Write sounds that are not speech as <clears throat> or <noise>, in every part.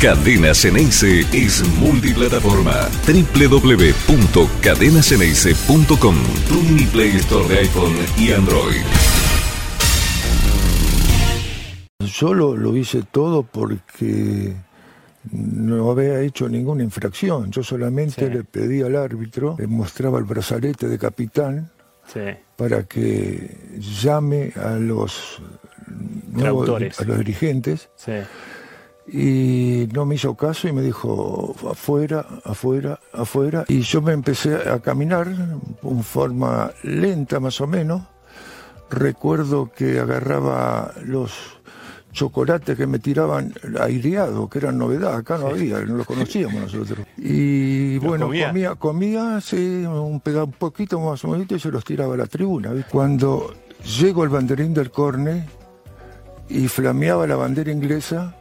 Cadena Ceneice es multiplataforma. www.cadenaceneice.com Tu mini Play Store de iPhone y Android. Yo lo, hice todo porque no había hecho ninguna infracción. Yo solamente le pedí al árbitro, le mostraba el brazalete de capitán para que llame a los, a los dirigentes. Y no me hizo caso y me dijo afuera, afuera, afuera. Y yo me empecé a caminar en forma lenta más o menos. Recuerdo que agarraba los chocolates que me tiraban aireado, que eran novedad, acá no había, no lo conocíamos nosotros. <laughs> Y bueno, comía, comía, sí, un, un poquito más o menos y se los tiraba a la tribuna. Cuando llego al banderín del corne y flameaba la bandera inglesa,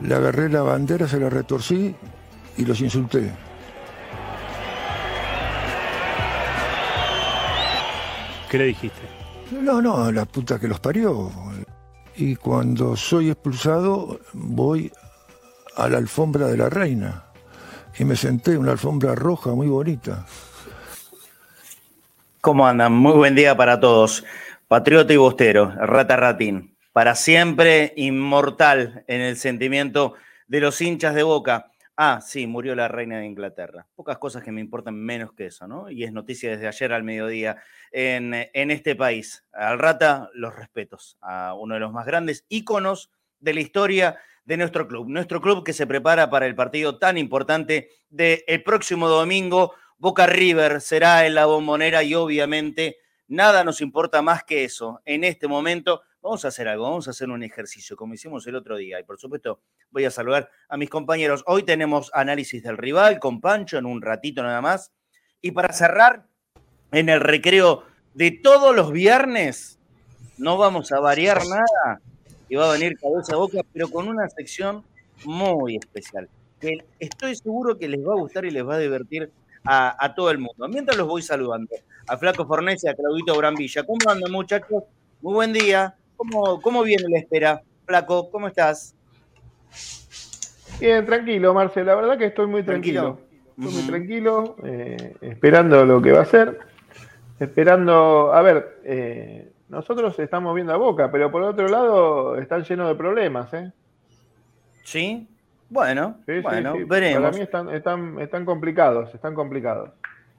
le agarré la bandera, se la retorcí y los insulté. ¿Qué le dijiste? No, no, la puta que los parió y cuando soy expulsado voy a la alfombra de la reina y me senté en una alfombra roja muy bonita. ¿Cómo andan? Muy buen día para todos. Patriota y bostero, rata ratín, para siempre inmortal en el sentimiento de los hinchas de boca. Ah, sí, murió la reina de Inglaterra. Pocas cosas que me importan menos que eso, ¿no? Y es noticia desde ayer al mediodía en, en este país. Al Rata, los respetos a uno de los más grandes íconos de la historia de nuestro club. Nuestro club que se prepara para el partido tan importante del próximo domingo. Boca River será en la bombonera y obviamente nada nos importa más que eso en este momento Vamos a hacer algo, vamos a hacer un ejercicio como hicimos el otro día. Y por supuesto, voy a saludar a mis compañeros. Hoy tenemos análisis del rival con Pancho en un ratito nada más. Y para cerrar, en el recreo de todos los viernes, no vamos a variar nada. Y va a venir cabeza a boca, pero con una sección muy especial. Que estoy seguro que les va a gustar y les va a divertir a, todo el mundo. Mientras los voy saludando, a Flaco Fornés y a Claudito Brambilla. ¿Cómo andan, muchachos? Muy buen día. ¿Cómo, viene la espera? Flaco, ¿cómo estás? Bien, tranquilo, Marcelo. La verdad que estoy muy tranquilo. Estoy muy tranquilo, eh, esperando lo que va a ser. Esperando, a ver, eh, nosotros estamos viendo a Boca, pero por otro lado están llenos de problemas, ¿eh? Sí, bueno, bueno, veremos. Para mí están, están, están complicados, están complicados.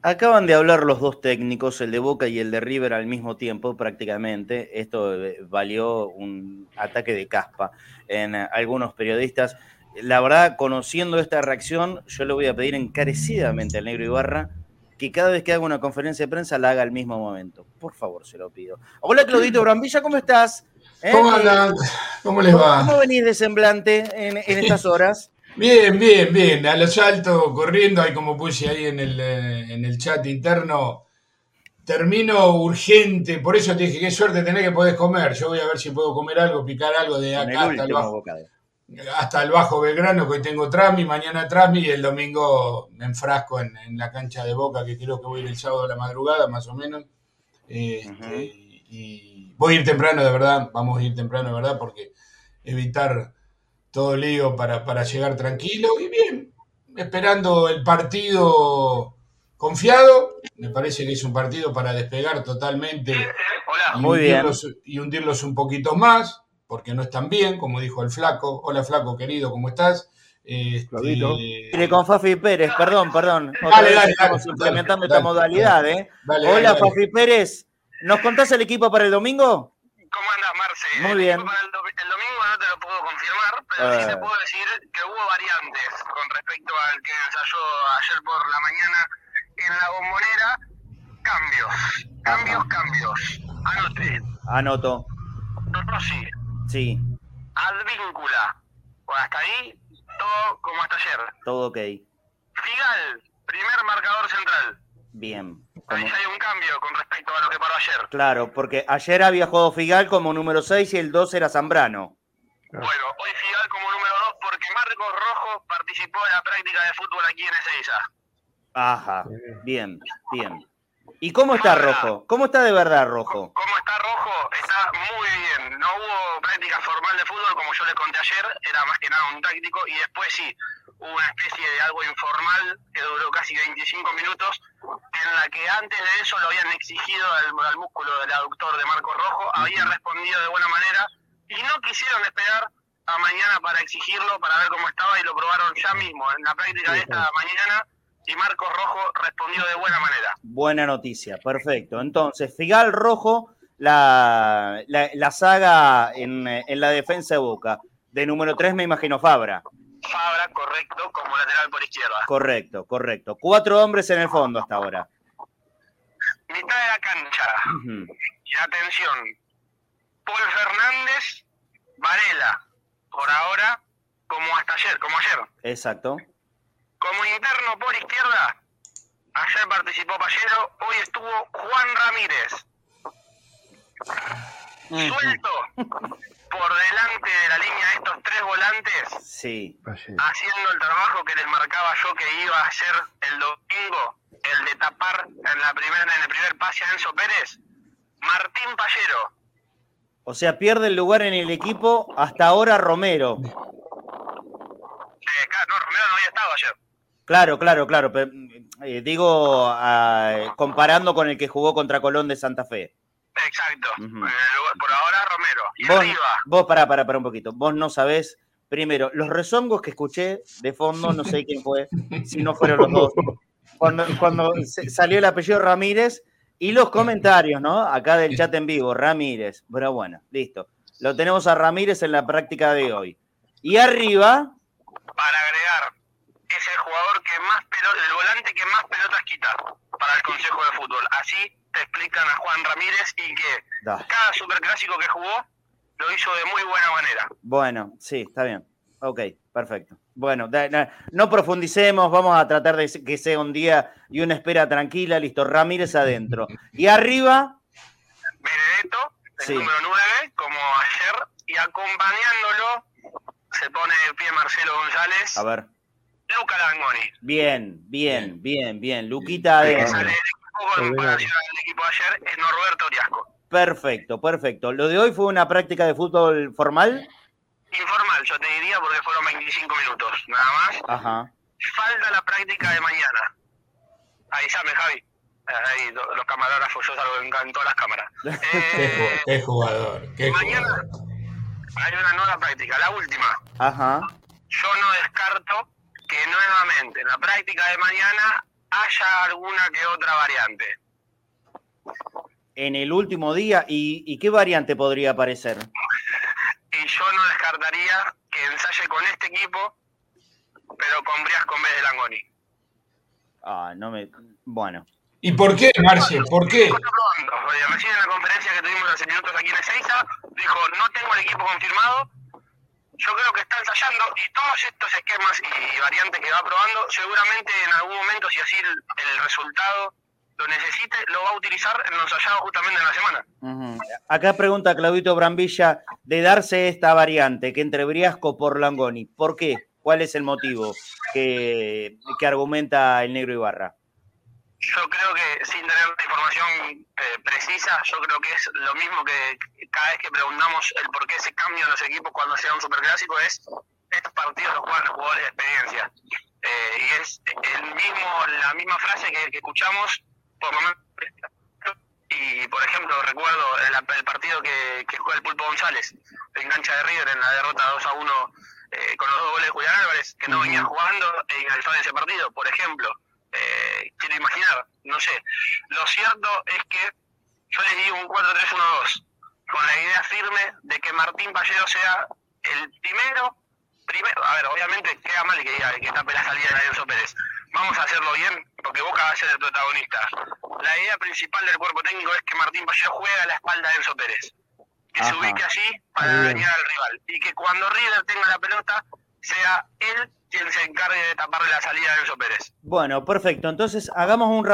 Acaban de hablar los dos técnicos, el de Boca y el de River al mismo tiempo prácticamente. Esto eh, valió un ataque de caspa en eh, algunos periodistas. La verdad, conociendo esta reacción, yo le voy a pedir encarecidamente al negro Ibarra que cada vez que haga una conferencia de prensa la haga al mismo momento. Por favor, se lo pido. Hola, Claudito Brambilla, ¿cómo estás? ¿Eh? ¿Cómo andan? ¿Cómo les va? ¿Cómo venís de semblante en estas horas? Bien, bien, bien. A lo salto, corriendo, ahí como puse ahí en el, eh, en el chat interno. Termino urgente, por eso te dije, qué suerte tener que podés comer. Yo voy a ver si puedo comer algo, picar algo de acá hasta el, bajo, hasta el Bajo Belgrano, que hoy tengo Trami, mañana Trami y el domingo me enfrasco en, la cancha de Boca, que creo que voy a ir el sábado a la madrugada, más o menos. Este, y voy a ir temprano, de verdad, vamos a ir temprano, de verdad, porque evitar todo lío para, para llegar tranquilo y bien, esperando el partido confiado. Me parece que es un partido para despegar totalmente y, Muy hundirlos, y hundirlos un poquito más, porque no están bien, como dijo el flaco. Hola flaco, querido, ¿cómo estás? Este... con Fafi Pérez, perdón, perdón. estamos implementando esta modalidad, ¿eh? Hola Fafi Pérez, ¿nos contás el equipo para el domingo? ¿Cómo andas, Marce? Muy bien. El, lo puedo confirmar, pero sí te ah. puedo decir que hubo variantes con respecto al que ensayó ayer por la mañana en la bombonera. Cambios, cambios, cambios. Anote. Anoto. Rossi. Sí. Advíncula. Bueno, hasta ahí, todo como hasta ayer. Todo ok. Figal, primer marcador central. Bien. Ahí hay un cambio con respecto a lo que paró ayer. Claro, porque ayer había jugado Figal como número 6 y el 2 era Zambrano. Bueno, hoy Figal como número 2 porque Marcos Rojo participó en la práctica de fútbol aquí en Ezeiza. Ajá, bien, bien. ¿Y cómo está Rojo? ¿Cómo está de verdad Rojo? ¿Cómo está Rojo? Está muy bien. No hubo práctica formal de fútbol como yo le conté ayer, era más que nada un táctico y después sí, hubo una especie de algo informal que duró casi 25 minutos, en la que antes de eso lo habían exigido al, músculo del aductor de Marco Rojo, había respondido de buena manera y no quisieron esperar a mañana para exigirlo, para ver cómo estaba y lo probaron ya mismo en la práctica de esta mañana y Marco Rojo respondió de buena manera. Buena noticia, perfecto. Entonces, Figal Rojo, la, la, saga en, en, la defensa de Boca. De número 3 me imagino Fabra. Fabra, correcto, como lateral por izquierda. Correcto, correcto. Cuatro hombres en el fondo hasta ahora. Mitad de la cancha. Y atención, Paul Fernández, Varela, por ahora, como hasta ayer, como ayer. Exacto. Como interno por izquierda, ayer participó Pallero, hoy estuvo Juan Ramírez. Suelto por delante de la línea de estos tres volantes, sí. haciendo el trabajo que les marcaba yo que iba a hacer el domingo, el de tapar en, la primera, en el primer pase a Enzo Pérez, Martín Pallero. O sea, pierde el lugar en el equipo hasta ahora Romero. Eh, claro, no, Romero no había estado ayer. Claro, claro, claro. Eh, digo, comparando con el que jugó contra Colón de Santa Fe. Exacto. por ahora Romero. Y vos, arriba. Vos, pará, pará, pará un poquito. Vos no sabés, primero, los rezongos que escuché de fondo, no sé quién fue, si no fueron los dos. Cuando, cuando salió el apellido Ramírez y los comentarios, ¿no? Acá del chat en vivo, Ramírez. Pero bueno, listo. Lo tenemos a Ramírez en la práctica de hoy. Y arriba. Para agregar, es el jugador que más pelota, el volante que más pelotas quita para el Consejo de Fútbol. Así te explican a Juan Ramírez y que cada superclásico que jugó lo hizo de muy buena manera. Bueno, sí, está bien. Ok, perfecto. Bueno, no profundicemos, vamos a tratar de que sea un día y una espera tranquila, listo, Ramírez adentro. Y arriba... Benedetto, el número 9, como ayer, y acompañándolo se pone de pie Marcelo González. A ver. Luca Langoni. Bien, bien, bien, bien. Luquita adentro. El equipo al ayer es Norberto Oriasco. Perfecto, perfecto. ¿Lo de hoy fue una práctica de fútbol formal? Informal, yo te diría, porque fueron 25 minutos, nada más. Ajá. Falta la práctica de mañana. Avísame, Javi. Ahí, los camarógrafos, yo salgo en, todas las cámaras. <laughs> Eh, qué, jugador, qué mañana hay una nueva práctica, la última. Ajá. Yo no descarto que nuevamente en la práctica de mañana haya alguna que otra variante. En el último día, ¿y, y qué variante podría aparecer? Y yo no descartaría que ensaye con este equipo, pero con Briasco en vez de Langoni. Ah, no me. Bueno. ¿Y por qué, Marce? ¿Por qué? Recién en la conferencia que tuvimos hace minutos aquí en Ezeiza, dijo: No tengo el equipo confirmado. Yo creo que está ensayando y todos estos esquemas y variantes que va probando, seguramente en algún momento, si así el resultado lo necesite, lo va a utilizar en los hallados justamente en la semana. Acá pregunta Claudito Brambilla, de darse esta variante, que entre Briasco por Langoni, ¿por qué? ¿Cuál es el motivo que, que argumenta el negro Ibarra? Yo creo que sin tener información eh, precisa, yo creo que es lo mismo que cada vez que preguntamos el por qué se cambian los equipos cuando sea un superclásico, es estos partidos los juegan los jugadores de experiencia. Eh, y es el mismo, la misma frase que, que escuchamos y por ejemplo recuerdo el, partido que, que, juega el Pulpo González en cancha de River en la derrota 2 a 1 eh, con los dos goles de Julián Álvarez que no venía jugando e ingresó en ese partido por ejemplo. Eh, quiero imaginar no sé. Lo cierto es que yo les digo un 4-3-1-2 con la idea firme de que Martín Pallero sea el primero primero a ver obviamente queda mal que diga que tape la salida de Enzo Pérez vamos a hacerlo bien, porque Boca va a ser el protagonista. La idea principal del cuerpo técnico es que Martín Pallero juegue a la espalda de Enzo Pérez. Que se ubique allí para dañar al rival. Y que cuando River tenga la pelota, sea él quien se encargue de taparle la salida de Enzo Pérez. Bueno, perfecto. Entonces, hagamos un,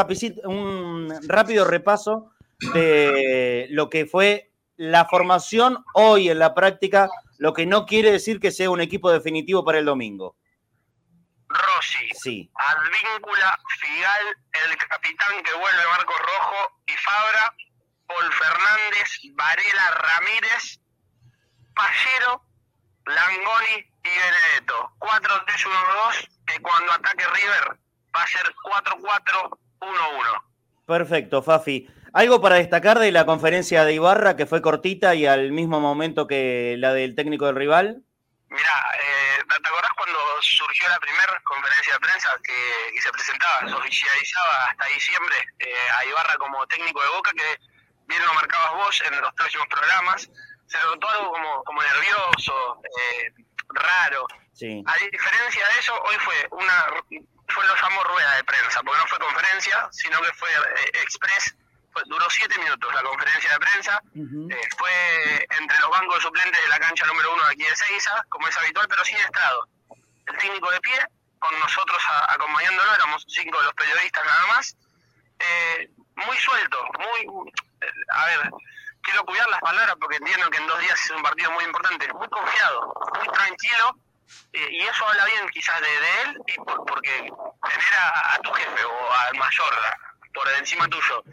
un rápido repaso de lo que fue la formación hoy en la práctica, lo que no quiere decir que sea un equipo definitivo para el domingo. Rossi, sí. Advíncula, Figal, el capitán que vuelve Marco Rojo y Fabra, Paul Fernández, Varela Ramírez, Pallero Langoni y Benedetto. 4-3-1-2, que cuando ataque River va a ser 4-4-1-1. Perfecto, Fafi. ¿Algo para destacar de la conferencia de Ibarra que fue cortita y al mismo momento que la del técnico del rival? Mira, eh, ¿te acordás cuando surgió la primera conferencia de prensa que, se presentaba, se oficializaba hasta diciembre eh, a Ibarra como técnico de Boca, que bien lo marcabas vos en los próximos programas? Se notó algo como, como nervioso, eh, raro. A diferencia de eso, hoy fue una fue lo llamó rueda de prensa, porque no fue conferencia, sino que fue eh, express. Duró siete minutos la conferencia de prensa. Eh, fue entre los bancos suplentes de la cancha número uno de aquí de Seiza, como es habitual, pero sin estrado. El técnico de pie, con nosotros acompañándolo, éramos cinco de los periodistas nada más. Eh, muy suelto, muy. a ver, quiero cuidar las palabras porque entiendo que en dos días es un partido muy importante. Muy confiado, muy tranquilo eh, y eso habla bien quizás de, él, y porque tener a, tu jefe o al mayor por encima tuyo,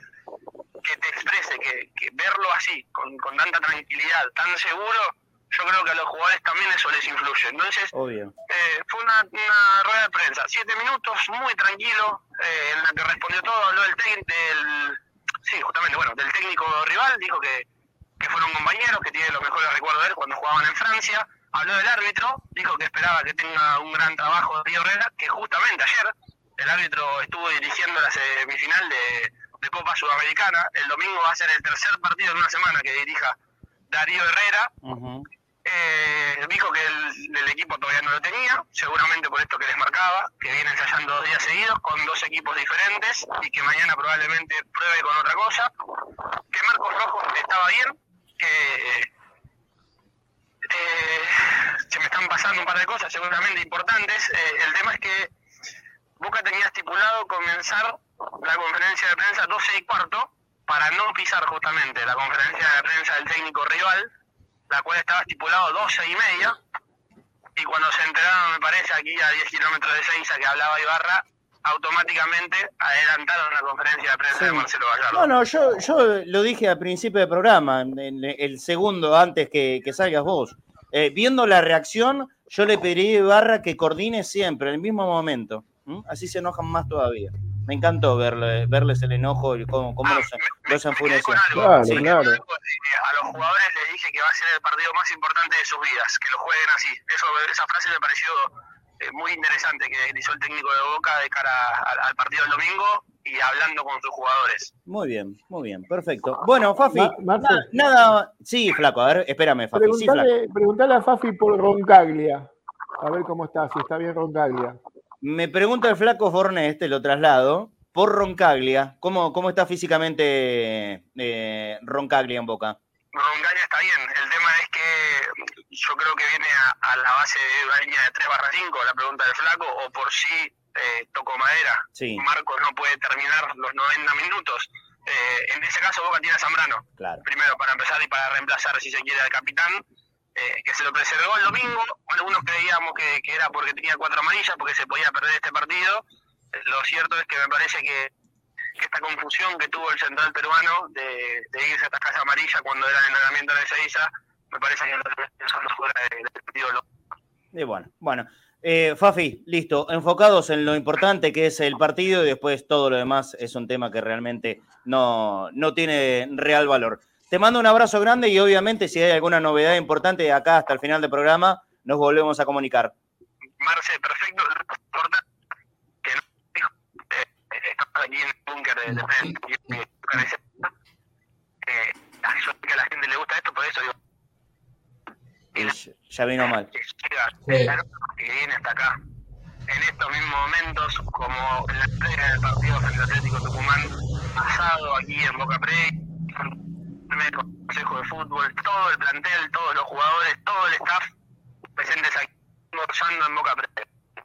que te exprese, que, verlo así, con, tanta tranquilidad, tan seguro, yo creo que a los jugadores también eso les influye. Entonces, eh, fue una, rueda de prensa, siete minutos, muy tranquilo, eh, en la que respondió todo, habló del, del sí, justamente, bueno, del técnico rival, dijo que, que fueron compañeros, que tiene los mejores recuerdos de él cuando jugaban en Francia, habló del árbitro, dijo que esperaba que tenga un gran trabajo Río Herrera, que justamente ayer el árbitro estuvo dirigiendo la semifinal de, Copa Sudamericana. El domingo va a ser el tercer partido en una semana que dirija Darío Herrera. Eh, dijo que el, equipo todavía no lo tenía, seguramente por esto que les marcaba, que viene ensayando dos días seguidos con dos equipos diferentes y que mañana probablemente pruebe con otra cosa. Que Marcos Rojo estaba bien, que eh, se me están pasando un par de cosas seguramente importantes. Eh, el tema es que Boca tenía estipulado comenzar la conferencia de prensa 12 y cuarto para no pisar justamente la conferencia de prensa del técnico rival, la cual estaba estipulado 12 y media. Y cuando se enteraron, me parece, aquí a 10 kilómetros de Seiza que hablaba Ibarra, automáticamente adelantaron la conferencia de prensa de Marcelo Gallardo. Bueno, yo, yo lo dije al principio del programa, en el segundo antes que, salgas vos. Eh, viendo la reacción, yo le pediría a Ibarra que coordine siempre, en el mismo momento. Así se enojan más todavía. Me encantó verle, verles el enojo y cómo, cómo ah, los, los Claro, sí. claro. A los jugadores les dije que va a ser el partido más importante de sus vidas, que lo jueguen así. Eso, esa frase me pareció eh, muy interesante que hizo el técnico de Boca de cara al, partido del domingo y hablando con sus jugadores. Muy bien, muy bien, perfecto. Bueno, Fafi, nada, sí, flaco, a ver, espérame, Fafi. Preguntale, a Fafi por Roncaglia, a ver cómo está, si está bien Roncaglia. Me pregunta el flaco Fornés, te lo traslado, por Roncaglia, ¿cómo, cómo está físicamente eh, Roncaglia en Boca? Roncaglia está bien, el tema es que yo creo que viene a, la base de una línea de 3 barra 5, la pregunta del flaco, o por si eh, tocó madera. Marcos no puede terminar los 90 minutos. Eh, en ese caso Boca tiene a Zambrano. Primero para empezar y para reemplazar, si se quiere, al capitán, eh, que se lo preservó el domingo. Algunos creíamos que, era porque tenía cuatro amarillas, porque se podía perder este partido. lo cierto es que me parece que, esta confusión que tuvo el central peruano de, irse a esta casa amarilla cuando era el entrenamiento de Seiza me parece que no fuera del partido. Y bueno, bueno. Eh, Fafi, listo, enfocados en lo importante que es el partido y después todo lo demás es un tema que realmente no, no tiene real valor. Te mando un abrazo grande y obviamente si hay alguna novedad importante de acá hasta el final del programa, nos volvemos a comunicar. Marce, perfecto. Que no dijo, eh, estamos aquí en el búnker de, de, eh, que a la gente le gusta esto, por eso digo, ya vino mal. Que llega, que viene hasta acá. En estos mismos momentos, como en la previa del partido frente Atlético Tucumán, pasado aquí en Boca Pre, el Consejo de Fútbol, todo el plantel, todos los jugadores, todo el staff presentes aquí, gozando en Boca.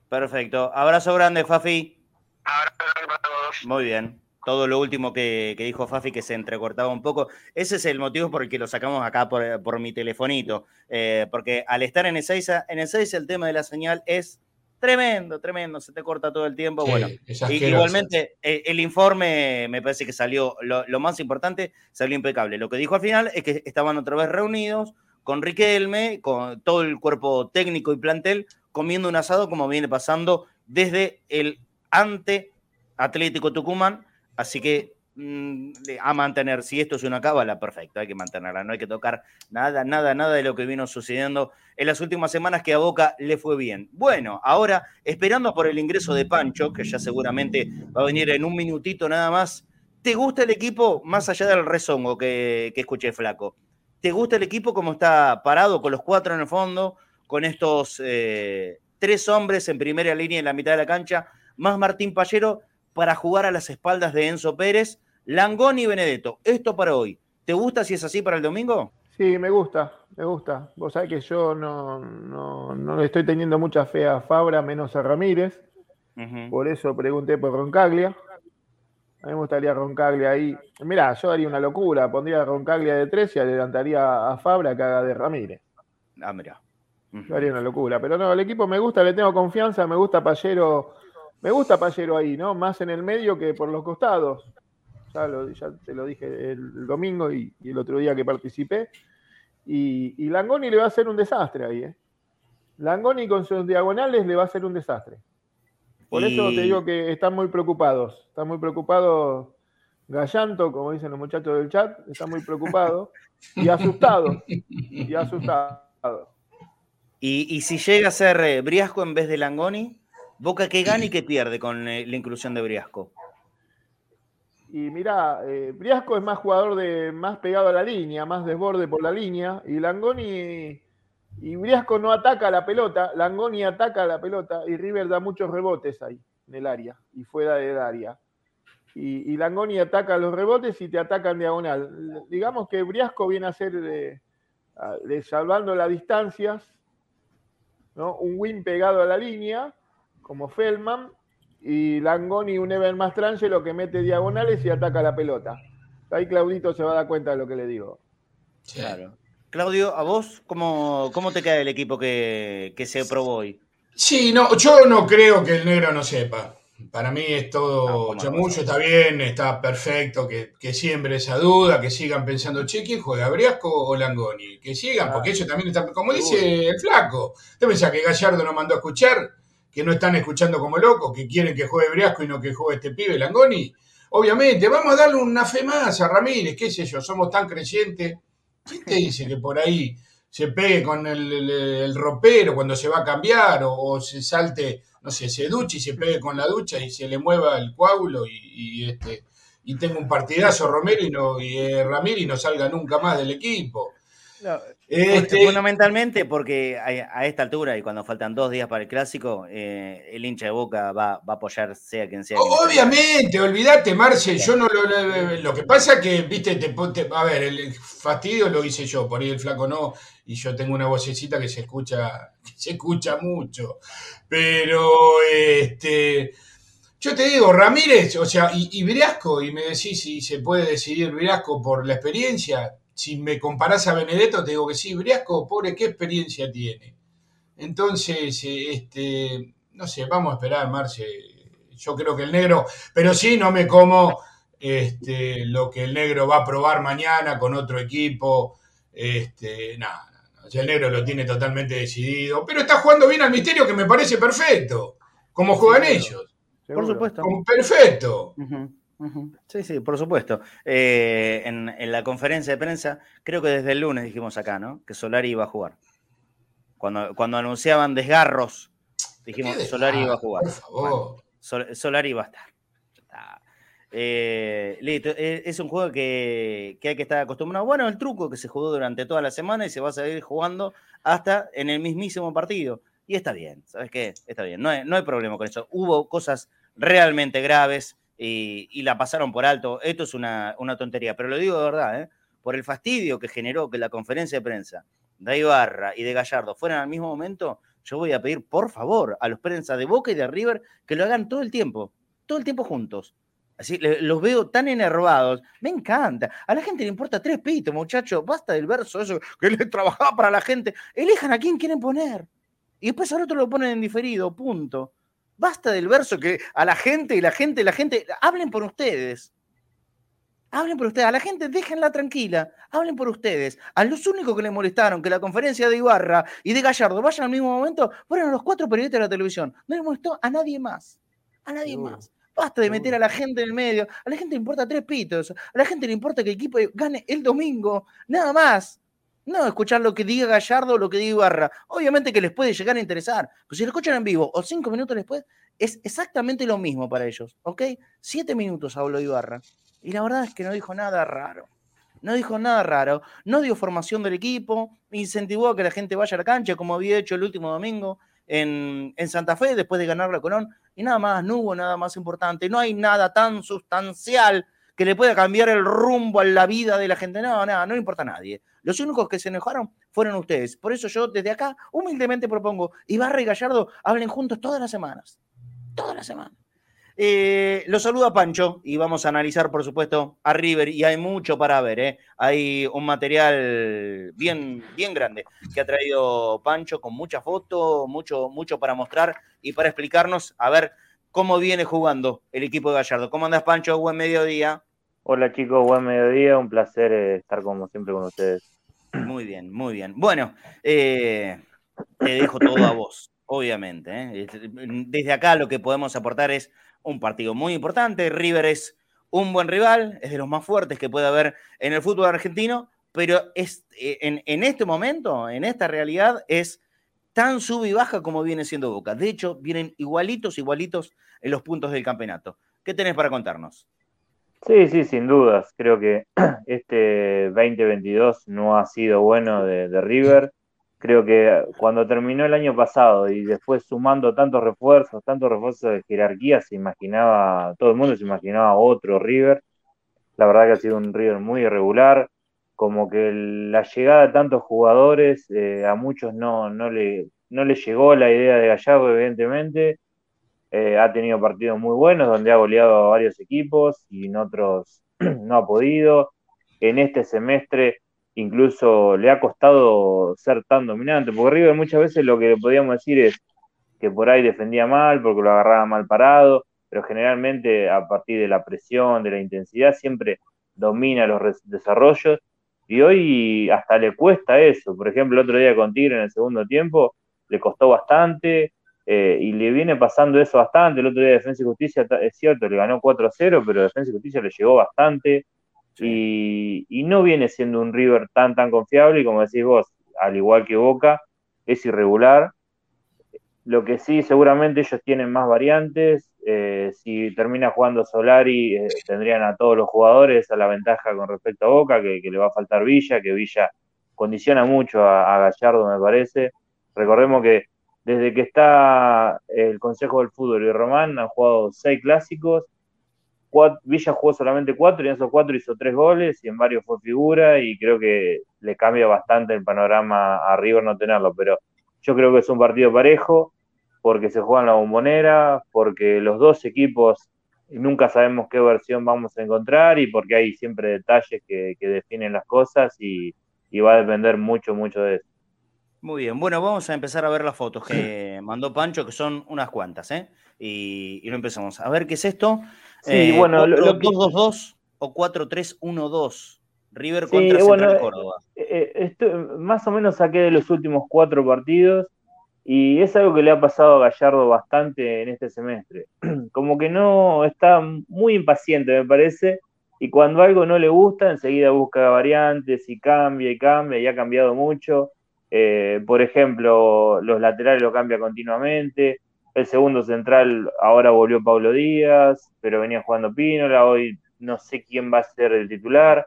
Perfecto. Abrazo grande, Fafi. Abrazo grande para todos. Muy bien todo lo último que, dijo Fafi, que se entrecortaba un poco. Ese es el motivo por el que lo sacamos acá por, mi telefonito. Eh, porque al estar en Ezeiza, en Ezeiza el tema de la señal es tremendo, tremendo, se te corta todo el tiempo. bueno, igualmente eh, el, informe me parece que salió, lo, más importante, salió impecable. Lo que dijo al final es que estaban otra vez reunidos con Riquelme, con todo el cuerpo técnico y plantel, comiendo un asado como viene pasando desde el ante Atlético Tucumán. Así que a mantener, si esto es una cábala, perfecto, hay que mantenerla, no hay que tocar nada, nada, nada de lo que vino sucediendo en las últimas semanas que a Boca le fue bien. Bueno, ahora esperando por el ingreso de Pancho, que ya seguramente va a venir en un minutito nada más. ¿Te gusta el equipo más allá del rezongo que, que escuché, Flaco? ¿Te gusta el equipo como está parado con los cuatro en el fondo, con estos eh, tres hombres en primera línea en la mitad de la cancha, más Martín Pallero para jugar a las espaldas de Enzo Pérez, Langón y Benedetto? Esto para hoy. ¿Te gusta si es así para el domingo? Sí, me gusta, me gusta. Vos sabés que yo no, no, no le estoy teniendo mucha fe a Fabra, menos a Ramírez. Por eso pregunté por Roncaglia. A mí me gustaría Roncaglia ahí. Mirá, yo haría una locura. Pondría a Roncaglia de tres y adelantaría a Fabra que haga de Ramírez. Ah, mirá. Yo haría una locura. Pero no, el equipo me gusta, le tengo confianza. Me gusta Pallero. Me gusta Pallero ahí, ¿no? Más en el medio que por los costados. Ya, te lo dije el, domingo y, el otro día que participé. Y, y Langoni le va a hacer un desastre ahí, ¿eh? Langoni con sus diagonales le va a hacer un desastre. Por eso te digo que están muy preocupados. Están muy preocupados. Gallanto, como dicen los muchachos del chat, están muy preocupados y asustados. Y asustados. Y, si llega a ser eh, Briasco en vez de Langoni, Boca que gana y que pierde con eh, la inclusión de Briasco. Y mira, eh, Briasco es más jugador de más pegado a la línea, más desborde por la línea, y Langoni y Briasco no ataca la pelota, Langoni ataca la pelota y River da muchos rebotes ahí en el área y fuera del área. Y, Langoni ataca los rebotes y te ataca en diagonal. Digamos que Briasco viene a ser de, salvando las distancias, ¿no? un win pegado a la línea, como Feldman, y Langoni un más lo que mete diagonales y ataca la pelota. Ahí Claudito se va a dar cuenta de lo que le digo. Claro. Claudio, ¿a vos cómo, cómo te cae el equipo que, se probó hoy? Sí, no, yo no creo que el negro no sepa. Para mí es todo no, está bien, está perfecto, que, que, siempre esa duda, que sigan pensando, che, ¿quién juega, Briasco o Langoni? Que sigan, porque ellos también están, como dice el flaco, ¿usted pensás que Gallardo no mandó a escuchar? Que no están escuchando como locos, que quieren que juegue Briasco y no que juegue este pibe Langoni. Obviamente, vamos a darle una fe más a Ramírez, qué sé yo, somos tan creyentes ¿Quién te dice que por ahí se pegue con el, ropero cuando se va a cambiar o, se salte, no sé, se duche y se pegue con la ducha y se le mueva el coágulo y, este y tenga un partidazo Romero y, no, y eh, Ramírez y no salga nunca más del equipo? Este, Fundamentalmente porque a, esta altura y cuando faltan dos días para el clásico, eh, el hincha de Boca va, a apoyar sea quien sea. Obviamente, olvídate, Marce, yo no lo, lo, que pasa que, viste, te, a ver, el fastidio lo hice yo, por ahí el flaco no, y yo tengo una vocecita que se escucha, <laughs> se escucha mucho. Pero este yo te digo, Ramírez, o sea, y, y Briasco, y me decís si se puede decidir Briasco por la experiencia, si me comparás a Benedetto, te digo que sí, Briasco, pobre, ¿qué experiencia tiene? Entonces, este, no sé, vamos a esperar, Marce. Yo creo que el negro, pero sí, no me como este, lo que el negro va a probar mañana con otro equipo. Este, nada, el negro lo tiene totalmente decidido, pero está jugando bien al misterio que me parece perfecto, como juegan ellos. Por supuesto. perfecto. Sí, sí, por supuesto. Eh, en, la conferencia de prensa, creo que desde el lunes dijimos acá, ¿no? Que Solari iba a jugar. Cuando, cuando anunciaban desgarros, dijimos que Solari iba a jugar. Solari iba a estar. Eh, eh, es un juego que, hay que estar acostumbrado. Bueno, el truco que se jugó durante toda la semana y se va a seguir jugando hasta en el mismísimo partido. Y está bien, ¿sabes qué? Está bien, no hay, no hay problema con eso. Hubo cosas realmente graves y, la pasaron por alto. Esto es una, tontería, pero lo digo de verdad, ¿eh? por el fastidio que generó que la conferencia de prensa de Ibarra y de Gallardo fueran al mismo momento, yo voy a pedir por favor a los prensa de Boca y de River que lo hagan todo el tiempo, todo el tiempo juntos. Así, los veo tan enervados. Me encanta. A la gente le importa tres pitos, muchachos. Basta del verso eso que le trabajaba para la gente. Elijan a quién quieren poner. Y después al otro lo ponen en diferido, punto. Basta del verso que a la gente y la gente, la gente, hablen por ustedes. Hablen por ustedes. A la gente déjenla tranquila. Hablen por ustedes. A los únicos que le molestaron que la conferencia de Ibarra y de Gallardo vayan al mismo momento fueron los cuatro periodistas de la televisión. No le molestó a nadie más. A nadie más. Basta de meter a la gente en el medio. A la gente le importa tres pitos. A la gente le importa que el equipo gane el domingo. Nada más. No escuchar lo que diga Gallardo o lo que diga Ibarra. Obviamente que les puede llegar a interesar. Pero si lo escuchan en vivo o cinco minutos después, es exactamente lo mismo para ellos. ¿Ok? Siete minutos habló Ibarra. Y la verdad es que no dijo nada raro. No dijo nada raro. No dio formación del equipo. Incentivó a que la gente vaya a la cancha, como había hecho el último domingo en, Santa Fe, después de ganar la Colón. Y nada más, no hubo nada más importante. No hay nada tan sustancial que le pueda cambiar el rumbo a la vida de la gente. No, nada, no importa a nadie. Los únicos que se enojaron fueron ustedes. Por eso yo desde acá humildemente propongo, Ibarra y Gallardo hablen juntos todas las semanas. Todas las semanas. Eh, lo saluda Pancho y vamos a analizar, por supuesto, a River. Y hay mucho para ver. ¿eh? Hay un material bien, bien grande que ha traído Pancho con mucha foto, mucho, mucho para mostrar y para explicarnos a ver cómo viene jugando el equipo de Gallardo. ¿Cómo andas, Pancho? Buen mediodía. Hola, chicos. Buen mediodía. Un placer eh, estar como siempre con ustedes. Muy bien, muy bien. Bueno, te dejo todo a vos obviamente. Desde acá lo que podemos aportar es un partido muy importante. River es un buen rival, es de los más fuertes que puede haber en el fútbol argentino, pero es, eh, en, este momento, en esta realidad, es tan sub y baja como viene siendo Boca. De hecho, vienen igualitos, igualitos en los puntos del campeonato. ¿Qué tenés para contarnos? Sí, sí, sin dudas. Creo que <clears throat> este 2022 no ha sido bueno de River creo que cuando terminó el año pasado y después sumando tantos refuerzos, tantos refuerzos de jerarquía, se imaginaba, todo el mundo se imaginaba otro River. La verdad que ha sido un River muy irregular, como que la llegada de tantos jugadores eh, a muchos no, no, le, no le llegó la idea de Gallardo, evidentemente. Eh, ha tenido partidos muy buenos donde ha goleado a varios equipos y en otros <clears throat> no ha podido. En este semestre incluso le ha costado ser tan dominante, porque River muchas veces lo que podíamos decir es que por ahí defendía mal, porque lo agarraba mal parado, pero generalmente a partir de la presión, de la intensidad, siempre domina los desarrollos, y hoy hasta le cuesta eso. Por ejemplo, el otro día con Tigre en el segundo tiempo le costó bastante, eh, y le viene pasando eso bastante. El otro día Defensa y Justicia, es cierto, le ganó 4-0, pero Defensa y Justicia le llegó bastante. Y, no viene siendo un River tan, tan confiable, y como decís vos, al igual que Boca, es irregular. Lo que sí, seguramente ellos tienen más variantes. Eh, si termina jugando Solari, eh, tendrían a todos los jugadores a la ventaja con respecto a Boca, que, le va a faltar Villa, que Villa condiciona mucho a, a Gallardo, me parece. Recordemos que desde que está el Consejo del Fútbol y Román han jugado seis clásicos Villa jugó solamente cuatro y en esos cuatro hizo tres goles y en varios fue figura y creo que le cambia bastante el panorama a River no tenerlo, pero yo creo que es un partido parejo porque se juega en la bombonera, porque los dos equipos nunca sabemos qué versión vamos a encontrar y porque hay siempre detalles que, definen las cosas y, va a depender mucho, mucho de eso. Muy bien, bueno, vamos a empezar a ver las fotos que mandó Pancho, que son unas cuantas, ¿eh? Y, y lo empezamos. A ver qué es esto. Sí, eh, bueno, lo, 2-2-2 o 4-3-1-2. River contra Central Córdoba. Eh, esto, más o menos saqué de los últimos cuatro partidos y es algo que le ha pasado a Gallardo bastante en este semestre. <clears throat> Como que no está muy impaciente, me parece, y cuando algo no le gusta, enseguida busca variantes y cambia y cambia, y ha cambiado mucho. Eh, por ejemplo, los laterales lo cambia continuamente. El segundo central ahora volvió Pablo Díaz, pero venía jugando Pínola. Hoy no sé quién va a ser el titular.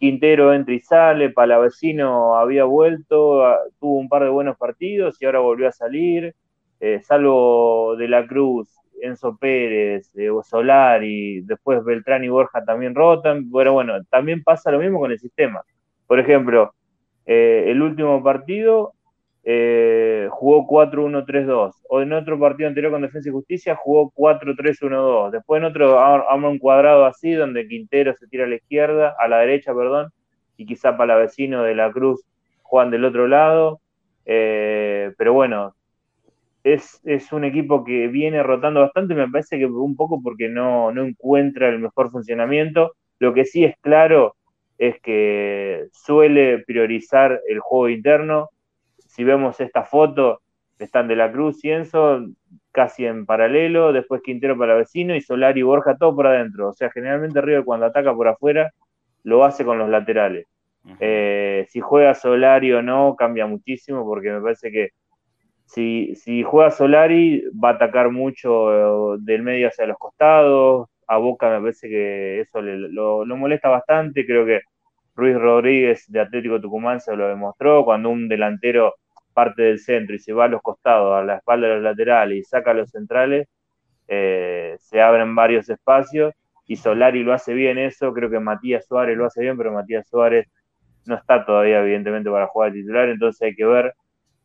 Quintero entra y sale. Palavecino había vuelto, tuvo un par de buenos partidos y ahora volvió a salir. Eh, salvo de la Cruz, Enzo Pérez, eh, Solar y después Beltrán y Borja también rotan. Pero bueno, también pasa lo mismo con el sistema. Por ejemplo, eh, el último partido eh, jugó 4-1-3-2. O en otro partido anterior con Defensa y Justicia jugó 4-3-1-2. Después en otro arma un cuadrado así donde Quintero se tira a la izquierda, a la derecha, perdón, y quizá para vecino de la Cruz juegan del otro lado. Eh, pero bueno, es, un equipo que viene rotando bastante, me parece que un poco porque no, no encuentra el mejor funcionamiento. Lo que sí es claro es que suele priorizar el juego interno. Si vemos esta foto, están de la Cruz y Enzo casi en paralelo, después Quintero para vecino y Solari y Borja todo por adentro. O sea, generalmente River cuando ataca por afuera lo hace con los laterales. Eh, si juega Solari o no cambia muchísimo porque me parece que si, si juega Solari va a atacar mucho eh, del medio hacia los costados. A Boca me parece que eso lo, lo molesta bastante. Creo que Ruiz Rodríguez de Atlético Tucumán se lo demostró. Cuando un delantero parte del centro y se va a los costados, a la espalda de los laterales y saca a los centrales, eh, se abren varios espacios y Solari lo hace bien eso, creo que Matías Suárez lo hace bien, pero Matías Suárez no está todavía evidentemente para jugar titular, entonces hay que ver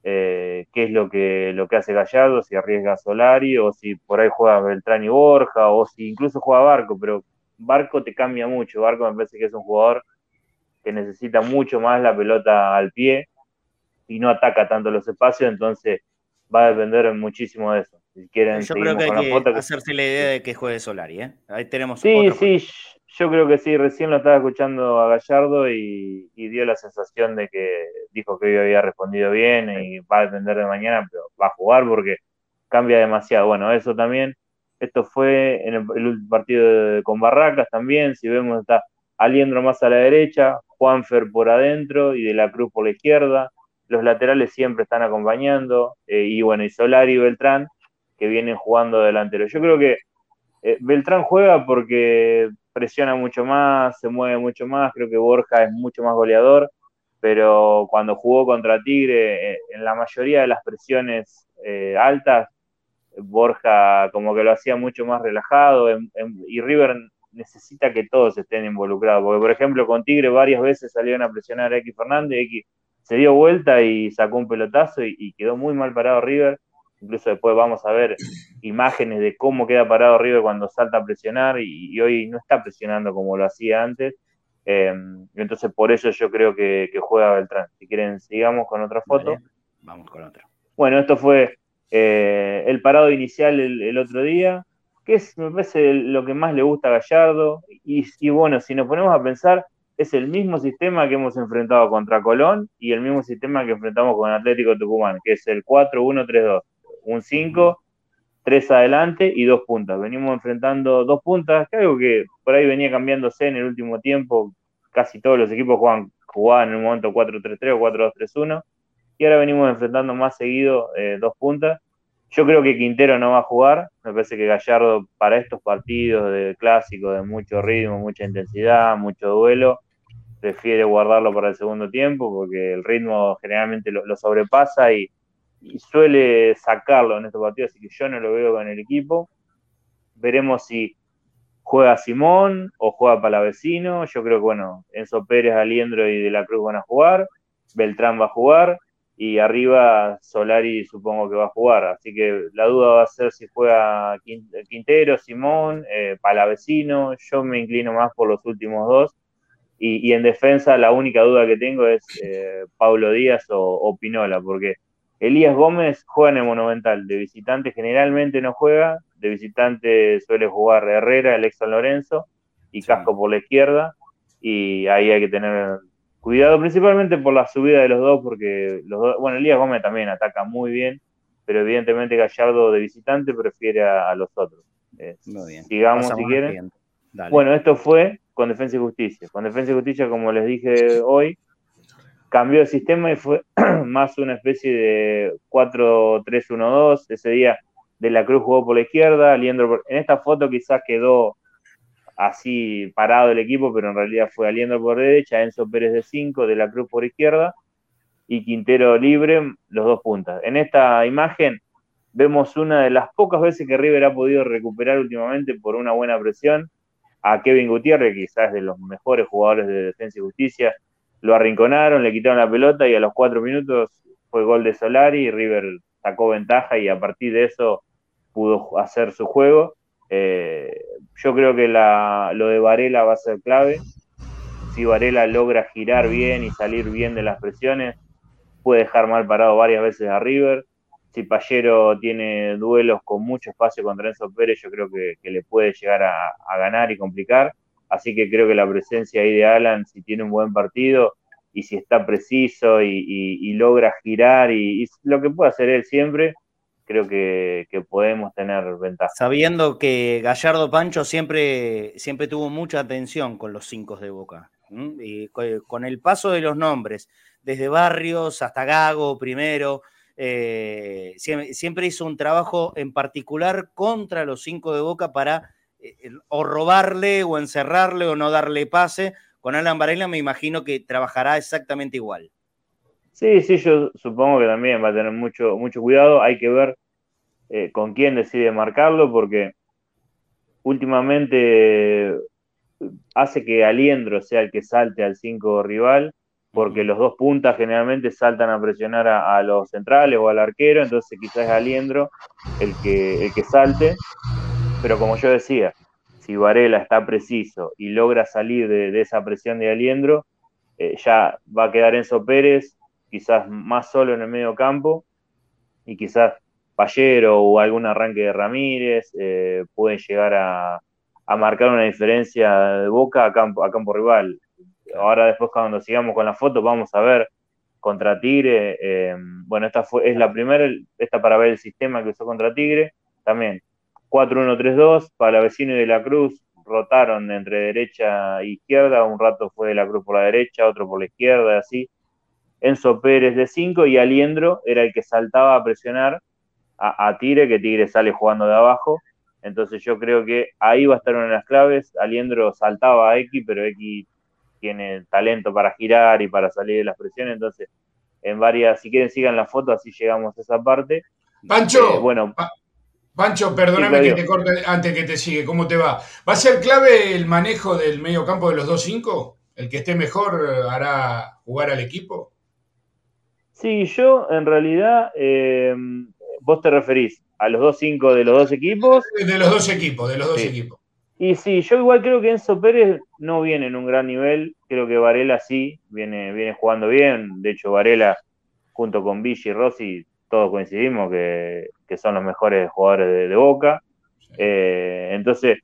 eh, qué es lo que, lo que hace Gallardo, si arriesga a Solari o si por ahí juega Beltrán y Borja o si incluso juega Barco, pero Barco te cambia mucho, Barco me parece que es un jugador que necesita mucho más la pelota al pie y no ataca tanto los espacios, entonces va a depender muchísimo de eso. Si quieren, yo creo que hay que, hacerse la idea de que juegue Solari, ¿eh? Ahí tenemos Sí, sí, yo creo que sí, recién lo estaba escuchando a Gallardo y, dio la sensación de que dijo que hoy había respondido bien y va a depender de mañana, pero va a jugar porque cambia demasiado. Bueno, eso también, esto fue en el, último partido con Barracas también, si vemos está Aliendro más a la derecha, Juanfer por adentro y De la Cruz por la izquierda, los laterales siempre están acompañando, eh, y bueno, y Solari y Beltrán, que vienen jugando delantero. Yo creo que eh, Beltrán juega porque presiona mucho más, se mueve mucho más, creo que Borja es mucho más goleador, pero cuando jugó contra Tigre, eh, en la mayoría de las presiones altas, Borja como que lo hacía mucho más relajado, y River necesita que todos estén involucrados, porque por ejemplo con Tigre varias veces salieron a presionar a X Fernández, X se dio vuelta y sacó un pelotazo y, quedó muy mal parado River. Incluso después vamos a ver imágenes de cómo queda parado River cuando salta a presionar y, hoy no está presionando como lo hacía antes. Em, entonces por eso yo creo que, juega Beltrán. Si quieren, sigamos con otra foto. vamos con otra. Bueno, esto fue eh, el parado inicial el, otro día, que es, me parece, lo que más le gusta a Gallardo. Y, y bueno, si nos ponemos a pensar, es el mismo sistema que hemos enfrentado contra Colón y el mismo sistema que enfrentamos con Atlético Tucumán, que es el 4-1-3-2. Un 5, 3 adelante y dos puntas. Venimos enfrentando dos puntas, que algo que por ahí venía cambiándose en el último tiempo. Casi todos los equipos jugaban, en un momento 4-3-3 o 4-2-3-1. Y ahora venimos enfrentando más seguido eh, dos puntas. Yo creo que Quintero no va a jugar. Me parece que Gallardo para estos partidos de clásico, de mucho ritmo, mucha intensidad, mucho duelo, prefiere guardarlo para el segundo tiempo porque el ritmo generalmente lo, sobrepasa y, suele sacarlo en estos partidos, así que yo no lo veo con el equipo. Veremos si juega Simón o juega Palavecino. Yo creo que, bueno, Enzo Pérez, Aliendro y De la Cruz van a jugar. Beltrán va a jugar. Y arriba Solari supongo que va a jugar. Así que la duda va a ser si juega Quintero, Simón, eh, Palavecino. Yo me inclino más por los últimos dos y, en defensa la única duda que tengo es eh, Pablo Díaz o, Pinola, porque Elías Gómez juega en el Monumental, de visitante generalmente no juega, de visitante suele jugar Herrera, el ex San Lorenzo y Casco por la izquierda, y ahí hay que tener cuidado, principalmente por la subida de los dos, porque los dos, bueno, Elías Gómez también ataca muy bien, pero evidentemente Gallardo de visitante prefiere a, los otros. Eh, sigamos si quieren. Bueno, esto fue con Defensa y Justicia. Con Defensa y Justicia, como les dije hoy, cambió el sistema y fue <clears throat> más una especie de 4-3-1-2. Ese día De la Cruz jugó por la izquierda, Aliendro en esta foto quizás quedó así parado el equipo, pero en realidad fue Aliendro por derecha, Enzo Pérez de 5, De la Cruz por izquierda y Quintero libre, los dos puntas. En esta imagen vemos una de las pocas veces que River ha podido recuperar últimamente por una buena presión a Kevin Gutiérrez, quizás de los mejores jugadores de Defensa y Justicia, lo arrinconaron, le quitaron la pelota y a los cuatro minutos fue gol de Solari y River sacó ventaja y a partir de eso pudo hacer su juego. Eh, yo creo que lo de Varela va a ser clave. Si Varela logra girar bien y salir bien de las presiones, puede dejar mal parado varias veces a River si Pallero tiene duelos con mucho espacio contra Enzo Pérez, yo creo que, le puede llegar a, ganar y complicar. Así que creo que la presencia ahí de Alan, si tiene un buen partido y si está preciso y, logra girar y, lo que puede hacer él siempre, creo que, podemos tener ventaja. Sabiendo que Gallardo Pancho siempre, siempre tuvo mucha atención con los cinco de Boca, y con el paso de los nombres, desde Barrios hasta Gago primero, eh, siempre, hizo un trabajo en particular contra los cinco de Boca para o robarle o encerrarle o no darle pase. Con Alan Varela me imagino que trabajará exactamente igual. Sí, sí, yo supongo que también va a tener mucho, mucho cuidado. Hay que ver eh, con quién decide marcarlo, porque últimamente hace que Aliendro sea el que salte al 5 rival porque los dos puntas generalmente saltan a presionar a, los centrales o al arquero, entonces quizás es Aliendro el que, el que salte, pero como yo decía, si Varela está preciso y logra salir de, esa presión de Aliendro, eh, ya va a quedar Enzo Pérez quizás más solo en el medio campo y quizás Pallero o algún arranque de Ramírez eh, pueden llegar a, a, marcar una diferencia de boca a campo, a campo rival. Ahora después cuando sigamos con la foto vamos a ver contra Tigre. Eh, bueno, esta fue, es la primera, esta para ver el sistema que usó contra Tigre. También 4-1-3-2, para vecino y de la Cruz rotaron entre derecha e izquierda, un rato fue de la Cruz por la derecha, otro por la izquierda, así. Enzo Pérez de 5 y Aliendro era el que saltaba a presionar a, a, Tigre, que Tigre sale jugando de abajo. Entonces yo creo que ahí va a estar una de las claves. Aliendro saltaba a X, pero X tiene talento para girar y para salir de las presiones, entonces en varias, si quieren sigan la foto, así llegamos a esa parte. Pancho, eh, bueno, Pancho, perdóname que te corte antes que te sigue, ¿cómo te va? ¿Va a ser clave el manejo del medio campo de los 2-5? ¿El que esté mejor hará jugar al equipo? Sí, yo en realidad, eh, vos te referís a los 2-5 de los dos equipos. De los dos equipos, de los dos equipos. Y sí, yo igual creo que Enzo Pérez no viene en un gran nivel, creo que Varela sí, viene, viene jugando bien, de hecho Varela junto con Villa y Rossi, todos coincidimos que, son los mejores jugadores de, Boca, eh, entonces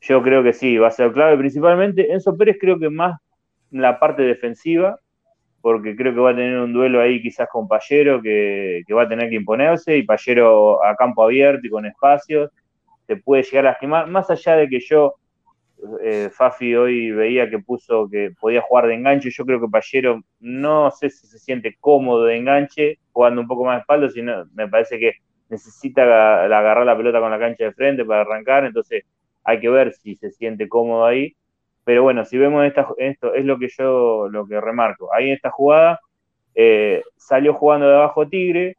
yo creo que sí, va a ser clave, principalmente Enzo Pérez creo que más la parte defensiva, porque creo que va a tener un duelo ahí quizás con Pallero que, que va a tener que imponerse, y Pallero a campo abierto y con espacios, te puede llegar a lastimar, más allá de que yo, eh, Fafi hoy veía que puso que podía jugar de enganche, yo creo que Pallero no sé si se siente cómodo de enganche, jugando un poco más de espalda, sino me parece que necesita agarrar la pelota con la cancha de frente para arrancar, entonces hay que ver si se siente cómodo ahí. Pero bueno, si vemos esta, esto, es lo que yo lo que remarco. Ahí en esta jugada eh, salió jugando de abajo Tigre,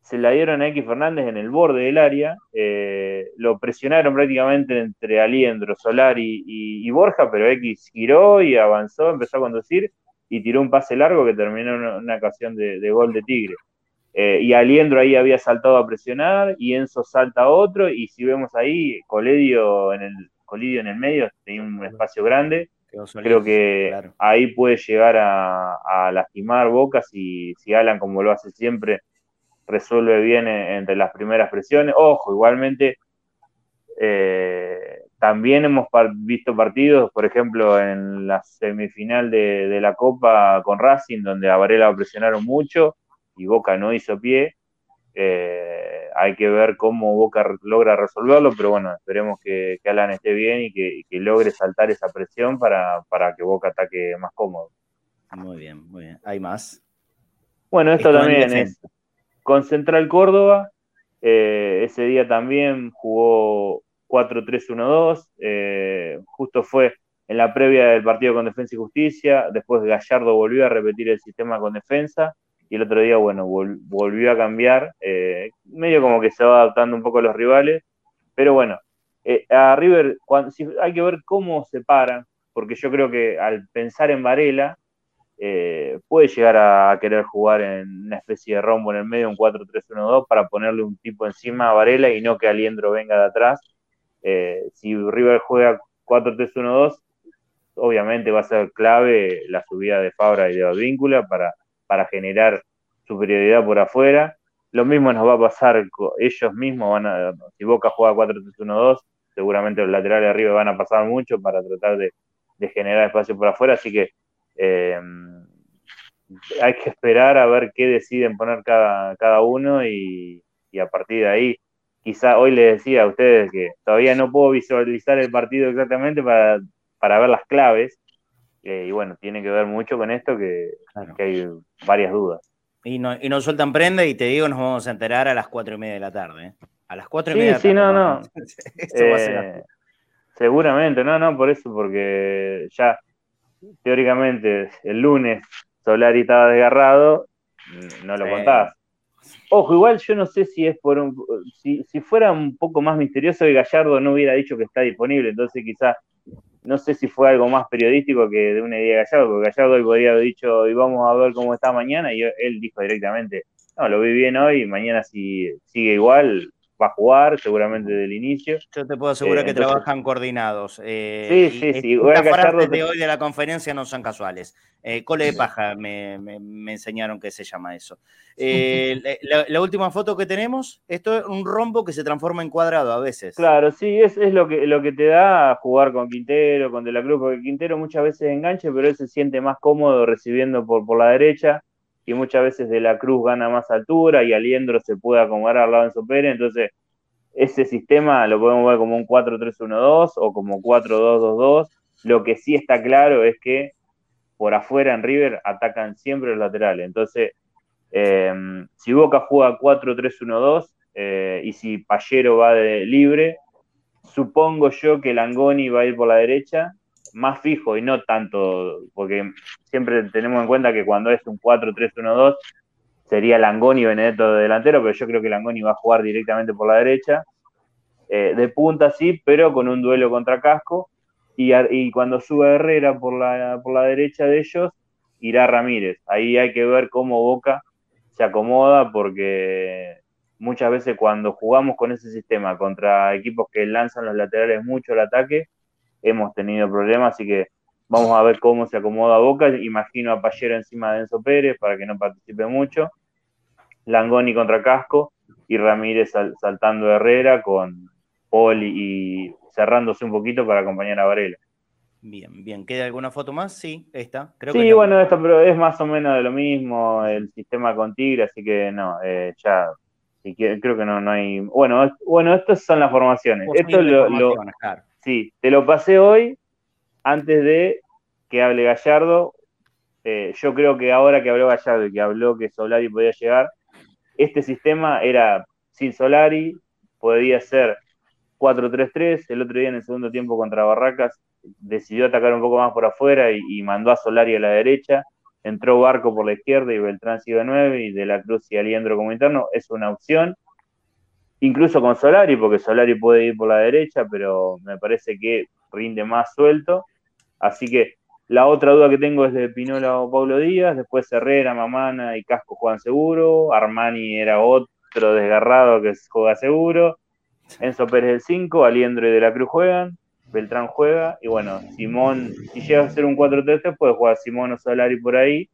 se la dieron a X Fernández en el borde del área, eh, lo presionaron prácticamente entre Aliendro, Solari y, Borja, pero X giró y avanzó, empezó a conducir y tiró un pase largo que terminó en una, ocasión de, gol de Tigre. Eh, y Aliendro ahí había saltado a presionar y Enzo salta a otro y si vemos ahí, Coledio en el, Colidio en el medio, tenía un espacio grande, creo que ahí puede llegar a, lastimar Boca si, si Alan, como lo hace siempre, resuelve bien entre las primeras presiones. Ojo, igualmente eh, también hemos visto partidos, por ejemplo, en la semifinal de, la Copa con Racing, donde a Varela presionaron mucho y Boca no hizo pie. Eh, hay que ver cómo Boca logra resolverlo, pero bueno, esperemos que, Alan esté bien y que, logre saltar esa presión para, que Boca ataque más cómodo. Muy bien, muy bien. ¿Hay más? Bueno, esto también es con Central Córdoba. Eh, ese día también jugó 4-3-1-2. Eh, justo fue en la previa del partido con Defensa y Justicia. Después Gallardo volvió a repetir el sistema con defensa. Y el otro día, bueno, volvió a cambiar. Eh, medio como que se va adaptando un poco a los rivales. Pero bueno, a River hay que ver cómo se paran. Porque yo creo que al pensar en Varela, eh, puede llegar a querer jugar en una especie de rombo en el medio, un 4-3-1-2, para ponerle un tipo encima a Varela y no que Aliendro venga de atrás. Eh, si River juega 4-3-1-2, obviamente va a ser clave la subida de Fabra y de Advíncula para, para generar superioridad por afuera. Lo mismo nos va a pasar, ellos mismos si Boca juega 4-3-1-2, seguramente los laterales arriba van a pasar mucho para tratar de, generar espacio por afuera, así que eh, hay que esperar a ver qué deciden poner cada, cada uno y, a partir de ahí, quizá hoy les decía a ustedes que todavía no puedo visualizar el partido exactamente para, para ver las claves, eh, y bueno, tiene que ver mucho con esto que, hay varias dudas. Y, no, y nos sueltan prenda y te digo, nos vamos a enterar a las cuatro y media de la tarde. ¿eh? A las cuatro y media de la tarde. Sí, sí, no, no. <laughs> Eh, seguramente, no, no, por eso, porque ya teóricamente el lunes Solari estaba desgarrado, no lo contás. Ojo, igual yo no sé si es por un. Si, si fuera un poco más misterioso y Gallardo no hubiera dicho que está disponible, entonces quizás no sé si fue algo más periodístico que de una idea de Gallardo, porque Gallardo hoy podría haber dicho, y vamos a ver cómo está mañana, y él dijo directamente, no, lo vi bien hoy, mañana si sigue igual, va a jugar, seguramente del inicio. Yo te puedo asegurar eh, que trabajan coordinados. Eh, sí, sí, sí. Las frases de hoy de la conferencia no son casuales. Eh, cole de paja me, enseñaron que se llama eso. la, última foto que tenemos, esto es un rombo que se transforma en cuadrado a veces. Claro, sí, es, lo, que, lo que te da jugar con Quintero, con De la Cruz, porque Quintero muchas veces enganche, pero él se siente más cómodo recibiendo por, por la derecha y muchas veces De la Cruz gana más altura y Aliendro se puede acomodar al lado de su Pérez, entonces ese sistema lo podemos ver como un 4-3-1-2 o como 4-2-2-2. Lo que sí está claro es que por afuera en River atacan siempre los laterales. Entonces, eh, si Boca juega 4-3-1-2 eh, y si Pallero va de libre, supongo yo que Langoni va a ir por la derecha más fijo y no tanto, porque siempre tenemos en cuenta que cuando es un 4-3-1-2 sería Langoni y Benedetto de delantero, pero yo creo que Langoni va a jugar directamente por la derecha. Eh, de punta sí, pero con un duelo contra Casco. Y, y, cuando suba Herrera por la, por la derecha de ellos, irá Ramírez. Ahí hay que ver cómo Boca se acomoda, porque muchas veces cuando jugamos con ese sistema contra equipos que lanzan los laterales mucho el ataque, hemos tenido problemas, así que vamos a ver cómo se acomoda Boca. Imagino a Pallero encima de Enzo Pérez para que no participe mucho. Langoni contra Casco y Ramírez saltando Herrera con Paul y, cerrándose un poquito para acompañar a Varela. Bien, bien. ¿Queda alguna foto más? Sí, esta. Creo sí, bueno, esta, pero es más o menos de lo mismo, el sistema con Tigre, así que no, eh, ya, creo que no, no hay... Bueno, bueno, estas son las formaciones. Esto lo, Sí, te lo pasé hoy antes de que hable Gallardo. Eh, yo creo que ahora que habló Gallardo y que habló que Solari podía llegar, este sistema era sin Solari, podía ser 4-3-3. El otro día en el segundo tiempo contra Barracas decidió atacar un poco más por afuera y, mandó a Solari a la derecha. Entró Barco por la izquierda y Beltrán sigue 9 y De la Cruz y Aliendro como interno. Es una opción incluso con Solari, porque Solari puede ir por la derecha, pero me parece que rinde más suelto. Así que la otra duda que tengo es de Pinola o Pablo Díaz, después Herrera, Mamana y Casco juegan seguro, Armani era otro desgarrado que juega seguro, Enzo Pérez el 5, Aliendro y De la Cruz juegan, Beltrán juega, y bueno, Simón, si llega a ser un 4-3-3, puede jugar Simón o Solari por ahí,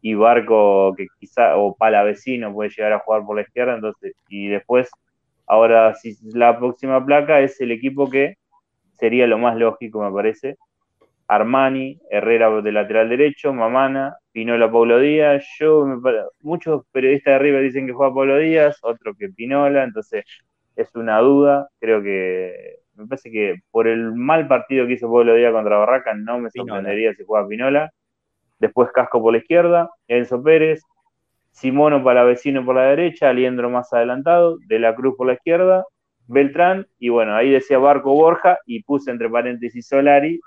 y Barco, que quizá, o Palavecino puede llegar a jugar por la izquierda, entonces, y después Ahora, si la próxima placa es el equipo que sería lo más lógico, me parece. Armani, Herrera de lateral derecho, Mamana, Pinola, Paulo Díaz. Yo, muchos periodistas de arriba dicen que juega Paulo Díaz, otro que Pinola, entonces es una duda. Creo que me parece que por el mal partido que hizo Pablo Díaz contra Barraca, no me sorprendería si juega Pinola. Después Casco por la izquierda, Enzo Pérez, Simono para vecino por la derecha, Aliendro más adelantado, De la Cruz por la izquierda, Beltrán, y bueno, ahí decía Barco Borja, y puse entre paréntesis Solari,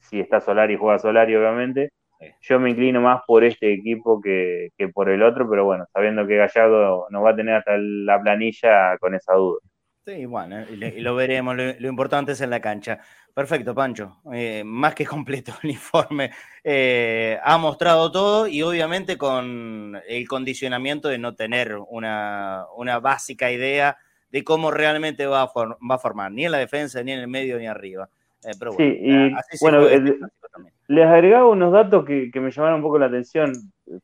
si está Solari, juega Solari obviamente, yo me inclino más por este equipo que, por el otro, pero bueno, sabiendo que Gallardo nos va a tener hasta la planilla con esa duda. Sí, bueno, y lo veremos, lo importante es en la cancha. Perfecto, Pancho. Eh, más que completo el <laughs> informe. Eh, ha mostrado todo y obviamente con el condicionamiento de no tener una, básica idea de cómo realmente va a, va a, formar, ni en la defensa, ni en el medio, ni arriba. Eh, pero bueno, sí, y bueno les agregaba unos datos que, me llamaron un poco la atención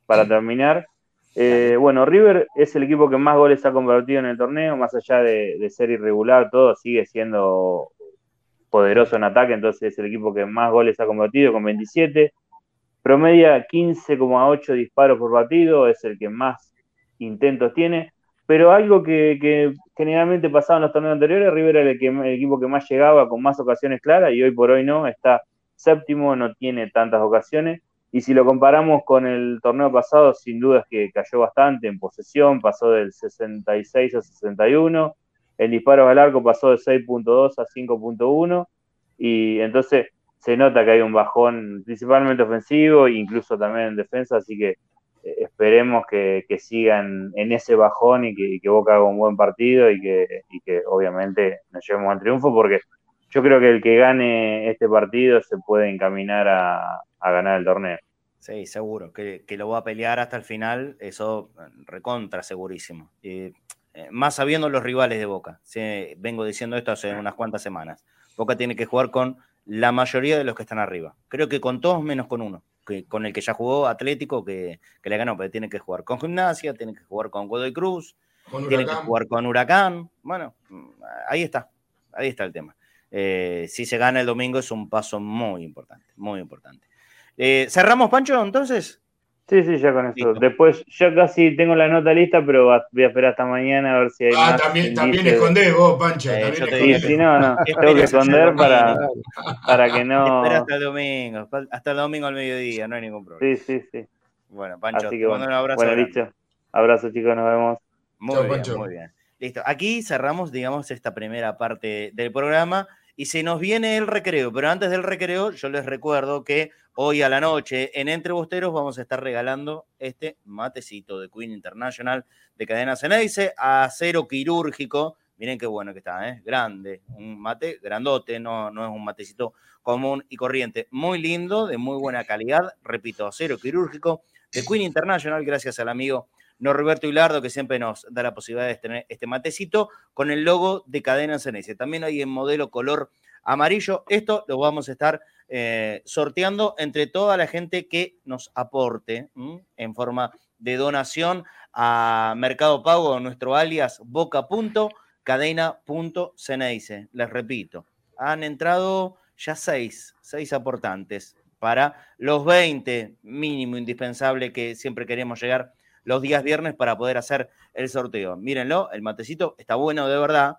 para terminar. bueno, River es el equipo que más goles ha convertido en el torneo, más allá de ser irregular, todo sigue siendo poderoso en ataque, entonces es el equipo que más goles ha convertido con 27. Promedia 15,8 disparos por partido, es el que más intentos tiene. Pero algo que, generalmente pasaba en los torneos anteriores, River era el, el equipo que más llegaba con más ocasiones claras y hoy por hoy no, está séptimo, no tiene tantas ocasiones. Y si lo comparamos con el torneo pasado, sin duda es que cayó bastante en posesión, pasó del 66 a 61, el disparo al arco pasó de 6.2 a 5.1, y entonces se nota que hay un bajón principalmente ofensivo, incluso también en defensa, así que eh, esperemos que, sigan en ese bajón y que, Boca haga un buen partido y que, y que obviamente nos llevemos al triunfo, porque yo creo que el que gane este partido se puede encaminar a, ganar el torneo. Sí, seguro, que, lo va a pelear hasta el final, eso recontra, segurísimo. Eh, más sabiendo los rivales de Boca. vengo diciendo esto hace unas cuantas semanas. Boca tiene que jugar con la mayoría de los que están arriba. Creo que con todos menos con uno, que, con el que ya jugó Atlético, que, le ganó, pero tiene que jugar con Gimnasia, tiene que jugar con Godoy Cruz, tiene que jugar con Huracán. Bueno, ahí está, ahí está el tema. Eh, si se gana el domingo es un paso muy importante, muy importante. Eh, ¿Cerramos, Pancho, entonces? Sí, sí, ya con eso. Después, yo casi tengo la nota lista, pero voy a esperar hasta mañana a ver si hay. Ah, también, también escondés vos, Pancho. Eh, también sí, no, no. tengo que esconder para, para que no. Espera hasta el domingo, hasta el domingo al mediodía, no hay ningún problema. Sí, sí, sí. Bueno, Pancho, Así que bueno, un abrazo. Bueno, listo. Abrazo, chicos, nos vemos. Muy bien, muy bien. Listo. Aquí cerramos, digamos, esta primera parte del programa y se nos viene el recreo. Pero antes del recreo, yo les recuerdo que hoy a la noche en Entre Bosteros vamos a estar regalando este matecito de Queen International de cadena Ceneice, acero quirúrgico. Miren qué bueno que está, ¿eh? grande, un mate grandote, no, no es un matecito común y corriente. Muy lindo, de muy buena calidad, repito, acero quirúrgico de Queen International, gracias al amigo Norberto Hilardo, que siempre nos da la posibilidad de tener este matecito con el logo de Cadena Ceneice. También hay en modelo color amarillo. Esto lo vamos a estar eh, sorteando entre toda la gente que nos aporte en forma de donación a Mercado Pago, nuestro alias boca.cadena.ceneice. Les repito, han entrado ya seis, seis aportantes para los 20 mínimo indispensable que siempre queremos llegar los días viernes para poder hacer el sorteo. Mírenlo, el matecito está bueno de verdad.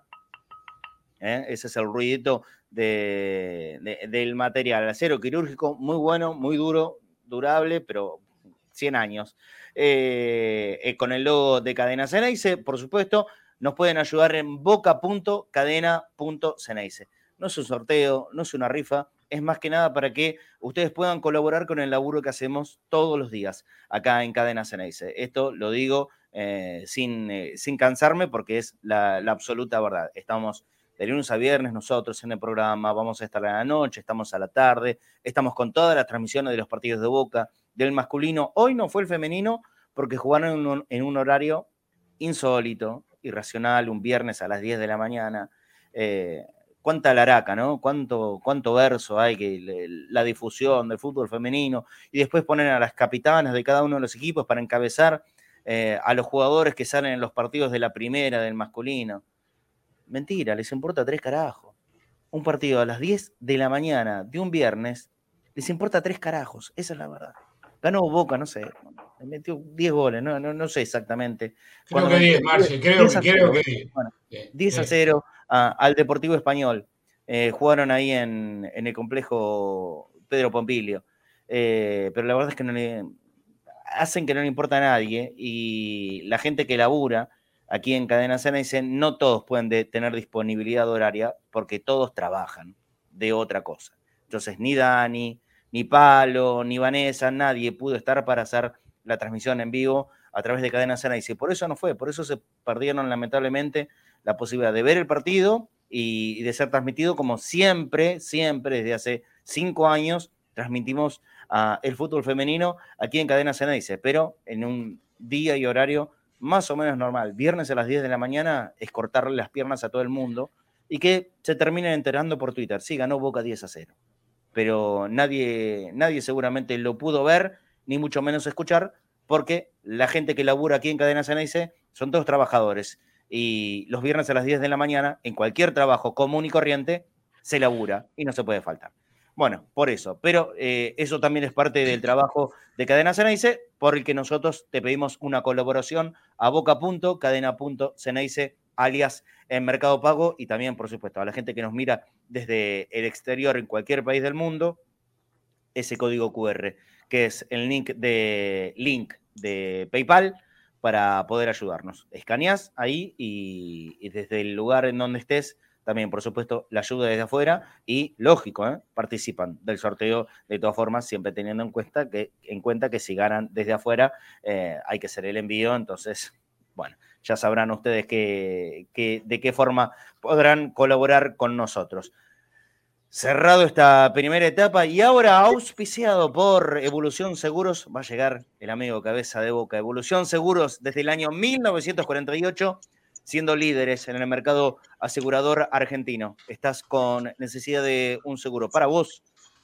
¿eh? Ese es el ruidito del material. Acero quirúrgico, muy bueno, muy duro, durable, pero 100 años. Eh, eh, con el logo de Cadena Ceneice, por supuesto, nos pueden ayudar en boca.cadena.ceneice. No es un sorteo, no es una rifa, es más que nada para que ustedes puedan colaborar con el laburo que hacemos todos los días acá en Cadena Ceneice. Esto lo digo eh, sin, eh, sin cansarme porque es la, absoluta verdad. Estamos de lunes a viernes nosotros en el programa, vamos a estar a la noche, estamos a la tarde, estamos con todas las transmisiones de los partidos de Boca, del masculino. Hoy no fue el femenino porque jugaron en un, en un horario insólito, irracional, un viernes a las 10 de la mañana. Eh, cuánta laraca, ¿no? Cuánto, cuánto verso hay, que la difusión del fútbol femenino, y después ponen a las capitanas de cada uno de los equipos para encabezar eh, a los jugadores que salen en los partidos de la primera, del masculino. Mentira, les importa tres carajos. Un partido a las 10 de la mañana de un viernes, les importa tres carajos, esa es la verdad. Ganó Boca, no sé, metió 10 goles, no, no, sé exactamente. Creo que 10, Marce, creo, creo que 10. Bueno, 10 a 0 al Deportivo Español. Eh, jugaron ahí en, el complejo Pedro Pompilio. Eh, pero la verdad es que no le, hacen que no le importa a nadie y la gente que labura aquí en Cadena Cena dice no todos pueden tener disponibilidad horaria porque todos trabajan de otra cosa. Entonces ni Dani, ni Palo, ni Vanessa, nadie pudo estar para hacer la transmisión en vivo a través de Cadena Cena. Y por eso no fue, por eso se perdieron lamentablemente la posibilidad de ver el partido y, de ser transmitido como siempre, siempre desde hace cinco años transmitimos el fútbol femenino aquí en Cadena Ceneice, pero en un día y horario más o menos normal. Viernes a las 10 de la mañana es cortarle las piernas a todo el mundo y que se terminen enterando por Twitter. Sí, ganó Boca 10 a 0. Pero nadie, nadie seguramente lo pudo ver, ni mucho menos escuchar, porque la gente que labura aquí en Cadena Ceneice son todos trabajadores y los viernes a las 10 de la mañana, en cualquier trabajo común y corriente, se labura y no se puede faltar. Bueno, por eso. Pero eh, eso también es parte del trabajo de Cadena Ceneice, por el que nosotros te pedimos una colaboración a boca.cadena.ceneice, alias en Mercado Pago, y también, por supuesto, a la gente que nos mira desde el exterior en cualquier país del mundo, ese código QR, que es el link de, link de PayPal para poder ayudarnos. Escaneas ahí y desde el lugar en donde estés también, por supuesto, la ayuda desde afuera y, lógico, ¿eh? participan del sorteo de todas formas, siempre teniendo en cuenta que, en cuenta que si ganan desde afuera eh, hay que hacer el envío, entonces, bueno, ya sabrán ustedes que, de qué forma podrán colaborar con nosotros. Cerrado esta primera etapa y ahora auspiciado por Evolución Seguros, va a llegar el amigo cabeza de boca. Evolución Seguros desde el año 1948 siendo líderes en el mercado asegurador argentino. Estás con necesidad de un seguro para vos,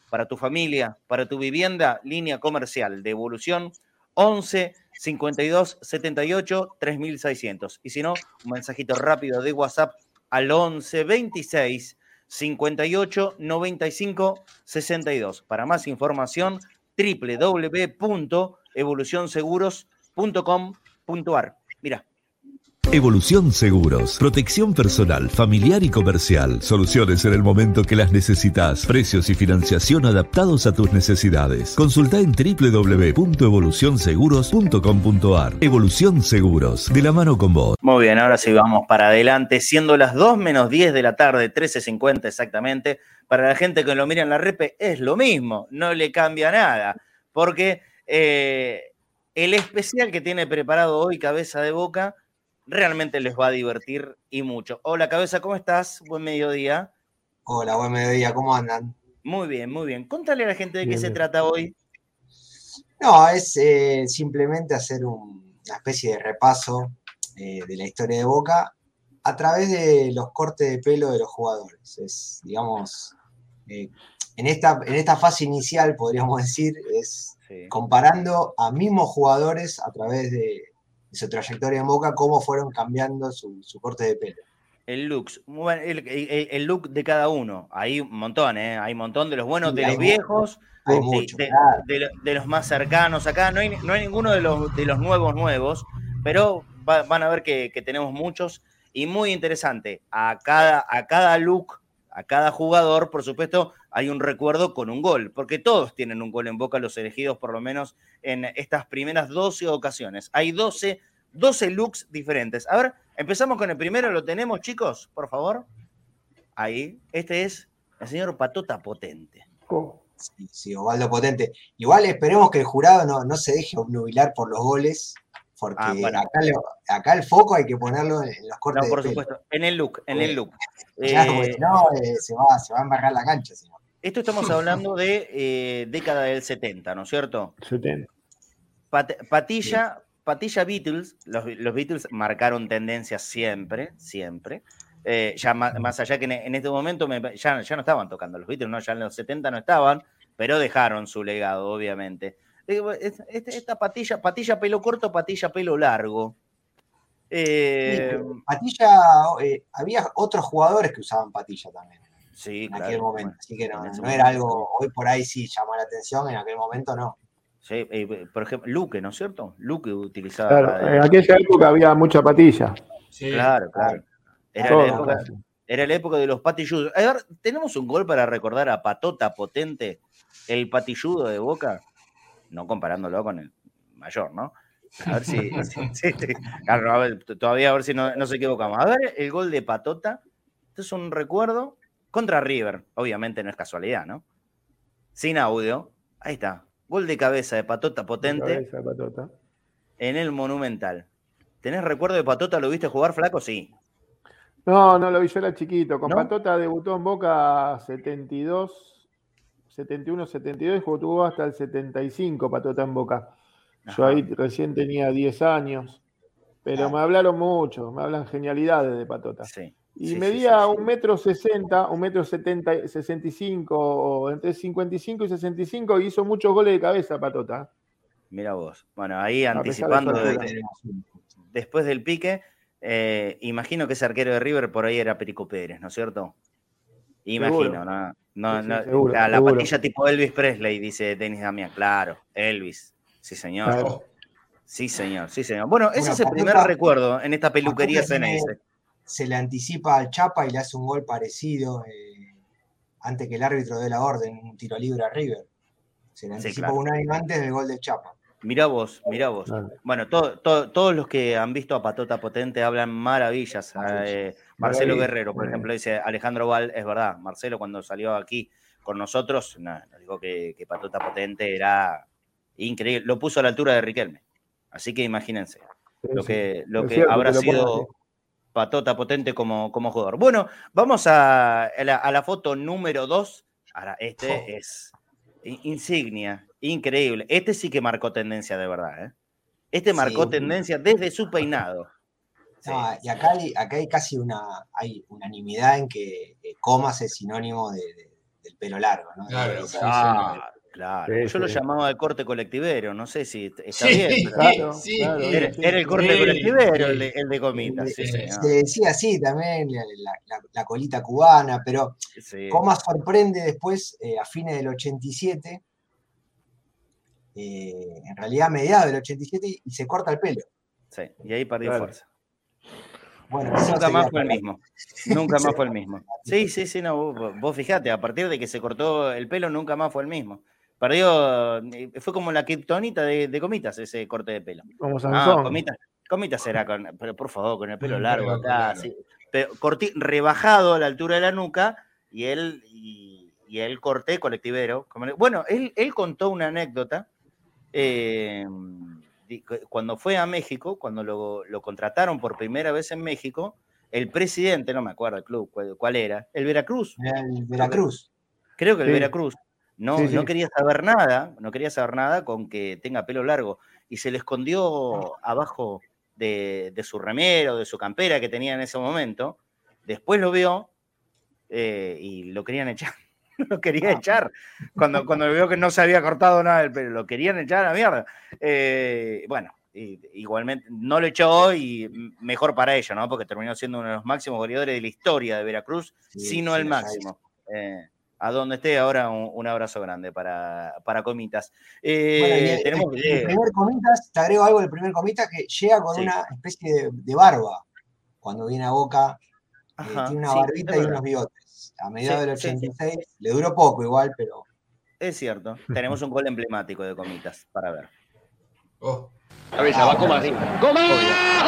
para tu familia, para tu vivienda, línea comercial de evolución 11 52 78 3600. Y si no, un mensajito rápido de WhatsApp al 11 26 58 95 62. Para más información, www.evolucionseguros.com.ar. Mira, Evolución Seguros, protección personal, familiar y comercial, soluciones en el momento que las necesitas, precios y financiación adaptados a tus necesidades. Consulta en www.evolucionseguros.com.ar. Evolución Seguros, de la mano con vos. Muy bien, ahora sí vamos para adelante, siendo las 2 menos 10 de la tarde, 13.50 exactamente. Para la gente que lo mira en la repe es lo mismo, no le cambia nada, porque eh, el especial que tiene preparado hoy Cabeza de Boca realmente les va a divertir y mucho. Hola, cabeza, ¿cómo estás? Buen mediodía. Hola, buen mediodía, ¿cómo andan? Muy bien, muy bien. Contale a la gente de qué se trata hoy. No, es eh, simplemente hacer una especie de repaso eh, de la historia de Boca a través de los cortes de pelo de los jugadores. Es, digamos, eh, en, esta, en esta fase inicial, podríamos decir, es comparando a mismos jugadores a través de, su trayectoria en Boca, cómo fueron cambiando su, corte de pelo. El look, el, look de cada uno. Hay un montón, ¿eh? Hay un montón de los buenos, de los viejos, de, los más cercanos. Acá no hay, no hay ninguno de los, de los nuevos nuevos, pero van a ver que, tenemos muchos. Y muy interesante, a cada, a cada look, a cada jugador, por supuesto, hay un recuerdo con un gol, porque todos tienen un gol en boca, los elegidos por lo menos en estas primeras 12 ocasiones. Hay 12, 12 looks diferentes. A ver, empezamos con el primero, ¿lo tenemos, chicos? Por favor. Ahí, este es el señor Patota Potente. Sí, sí, Ovaldo Potente. Igual esperemos que el jurado no, no se deje obnubilar por los goles, porque ah, acá, el foco hay que ponerlo en los cortes. No, por supuesto, en el look, en el look. <laughs> Claro, eh, no, eh, se, va, se va a embarrar la cancha, señor. Esto estamos hablando de eh, década del 70, ¿no es cierto? 70. Patilla, patilla Beatles, los, Beatles marcaron tendencias siempre, siempre. Eh, ya más, allá que en, este momento ya, ya, no estaban tocando los Beatles, ¿no? ya en los 70 no estaban, pero dejaron su legado, obviamente. Este, esta patilla, patilla pelo corto, patilla pelo largo. Eh, patilla, había otros jugadores que usaban patilla también. Sí, en aquel momento. Así que no, era algo, hoy por ahí sí llamó la atención, en aquel momento no. Sí, eh, por ejemplo, Luque, ¿no es cierto? Luque utilizaba. Claro, en aquella época había mucha patilla. Sí, claro, claro. Era, la época, era la época de los patilludos. A ver, ¿tenemos un gol para recordar a Patota Potente, el patilludo de Boca? No comparándolo con el mayor, ¿no? A ver si. <laughs> todavía a ver si no, nos equivocamos. A ver, el gol de Patota. Esto es un recuerdo contra River, obviamente no es casualidad, ¿no? Sin audio. Ahí está. Gol de cabeza de Patota potente. Cabeza de Patota. En el Monumental. ¿Tenés recuerdo de Patota? ¿Lo viste jugar flaco? Sí. No, no lo vi, yo era chiquito. Con Patota debutó en Boca 72, 71, 72 y jugó hasta el 75 Patota en Boca. Yo ahí recién tenía 10 años. Pero me hablaron mucho, me hablan genialidades de Patota. Sí. Y medía un metro sesenta, un metro setenta, sesenta y cinco, entre 55 y 65, y hizo muchos goles de cabeza, Patota. Mira vos. Bueno, ahí anticipando después del pique, eh, imagino que ese arquero de River por ahí era Perico Pérez, ¿no es cierto? Imagino, ¿no? no, no la, patilla tipo Elvis Presley, dice Denis Damián. Claro, Elvis. Sí, señor. Sí, señor, sí, señor. Bueno, ese es el primer recuerdo en esta peluquería Ceneice. Se le anticipa al Chapa y le hace un gol parecido eh, antes que el árbitro dé la orden, un tiro libre a River. Se le anticipa un año antes del gol del Chapa. Mirá vos, mirá vos. Bueno, todos los que han visto a Patota Potente hablan maravillas. Eh, Marcelo Guerrero, por ejemplo, dice Alejandro Val, es verdad, Marcelo cuando salió aquí con nosotros, nos dijo que, Patota Potente era increíble. Lo puso a la altura de Riquelme. Así que imagínense lo que, lo que habrá sido Patota Potente como, como jugador. Bueno, vamos a, la, foto número dos. Ahora, este oh. es insignia, increíble. Este sí que marcó tendencia de verdad. ¿eh? Este marcó tendencia desde su peinado. <laughs> y acá hay, acá hay casi una hay unanimidad en que Comas es sinónimo del pelo largo. ¿no? Claro, claro. Yo lo llamaba de corte colectivero, no sé si está bien. Claro, era, el corte colectivero el de, el Comitas. se decía así también, la, colita cubana, pero Comas sorprende después, eh, a fines del 87, eh, en realidad a mediados del 87 y se corta el pelo. Sí, y ahí perdió fuerza. Bueno, nunca más fue el mismo. <laughs> Nunca más fue el mismo. Sí, sí, sí, no, vos, fijate, a partir de que se cortó el pelo, nunca más fue el mismo. Perdió, eh, fue como la criptonita de, Comitas, ese corte de pelo. Como ah, Comitas, Comitas será con, pero por favor, con el pelo largo acá, pero rebajado a la altura de la nuca, y él, y, él corté colectivero. Bueno, él, él contó una anécdota eh, cuando fue a México, cuando lo, contrataron por primera vez en México, el presidente, no me acuerdo el club, cuál, era, el Veracruz. El Veracruz. Creo que el Veracruz. No, no quería saber nada, no quería saber nada con que tenga pelo largo. Y se le escondió abajo de, su remero, de su campera que tenía en ese momento. Después lo vio eh, y lo querían echar. <laughs> lo quería ah. echar. Cuando, <laughs> cuando vio que no se había cortado nada del pelo, lo querían echar a la mierda. Eh, bueno, igualmente no lo echó y mejor para ello, ¿no? Porque terminó siendo uno de los máximos goleadores de la historia de Veracruz, sino el máximo. Eh, a donde esté ahora, un, abrazo grande para, para Comitas. Eh, tenemos el, primer Comitas, te agrego algo del primer Comitas, que llega con una especie de, barba cuando viene a Boca. tiene una barbita y unos bigotes a mediados del 86. Le duró poco igual, pero. Es cierto. Tenemos un gol emblemático de Comitas para ver. Oh. A ver, va Comas. ¡Comas!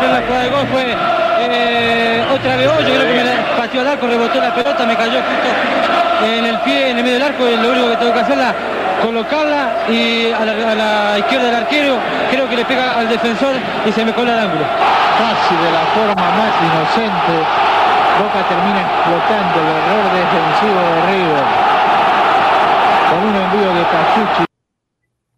Pero la jugada de gol fue eh, otra vez hoy, yo creo que me pateó al arco, rebotó la pelota, me cayó justo en el pie, en el medio del arco, y lo único que tengo que hacerla colocarla y a la, izquierda del arquero creo que le pega al defensor y se me cola el ángulo. Casi de la forma más inocente, Boca termina explotando el error defensivo de River. Con un envío de Cachuchi.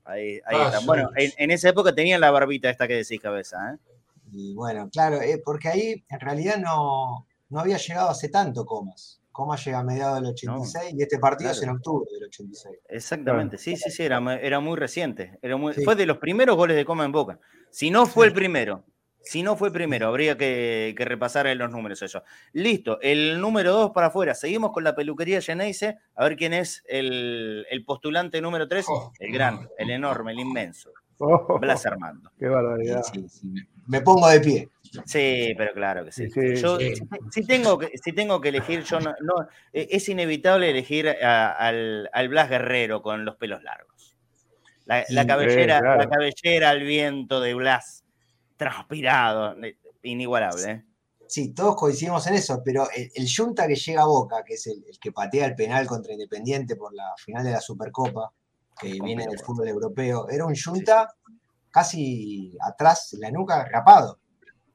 Ahí, ahí está. Bueno, en, esa época tenía la barbita esta que decís cabeza, ¿eh? Y bueno, claro, eh, porque ahí en realidad no, no había llegado hace tanto Comas. Coma llega a mediados del 86 y este partido es en octubre del 86. Exactamente, sí, sí, sí, era, era muy reciente. Era Fue de los primeros goles de Coma en Boca. Si no fue el primero, si no fue el primero, habría que, repasar en los números eso. Listo, el número 2 para afuera. Seguimos con la peluquería Geneise. A ver quién es el, postulante número 3. el gran, el enorme, el inmenso. Oh, Blas Armando. Qué barbaridad. Me pongo de pie. Sí, pero claro que sí. yo, Si, tengo que, si tengo que elegir, yo no, e, es inevitable elegir al, Blas Guerrero con los pelos largos. La, cabellera, la cabellera al viento de Blas, transpirado, inigualable. ¿eh? Sí, todos coincidimos en eso, pero el, el Junta que llega a Boca, que es el, que patea el penal contra Independiente por la final de la Supercopa, que viene del fútbol europeo, era un Junta casi atrás, la nuca, rapado.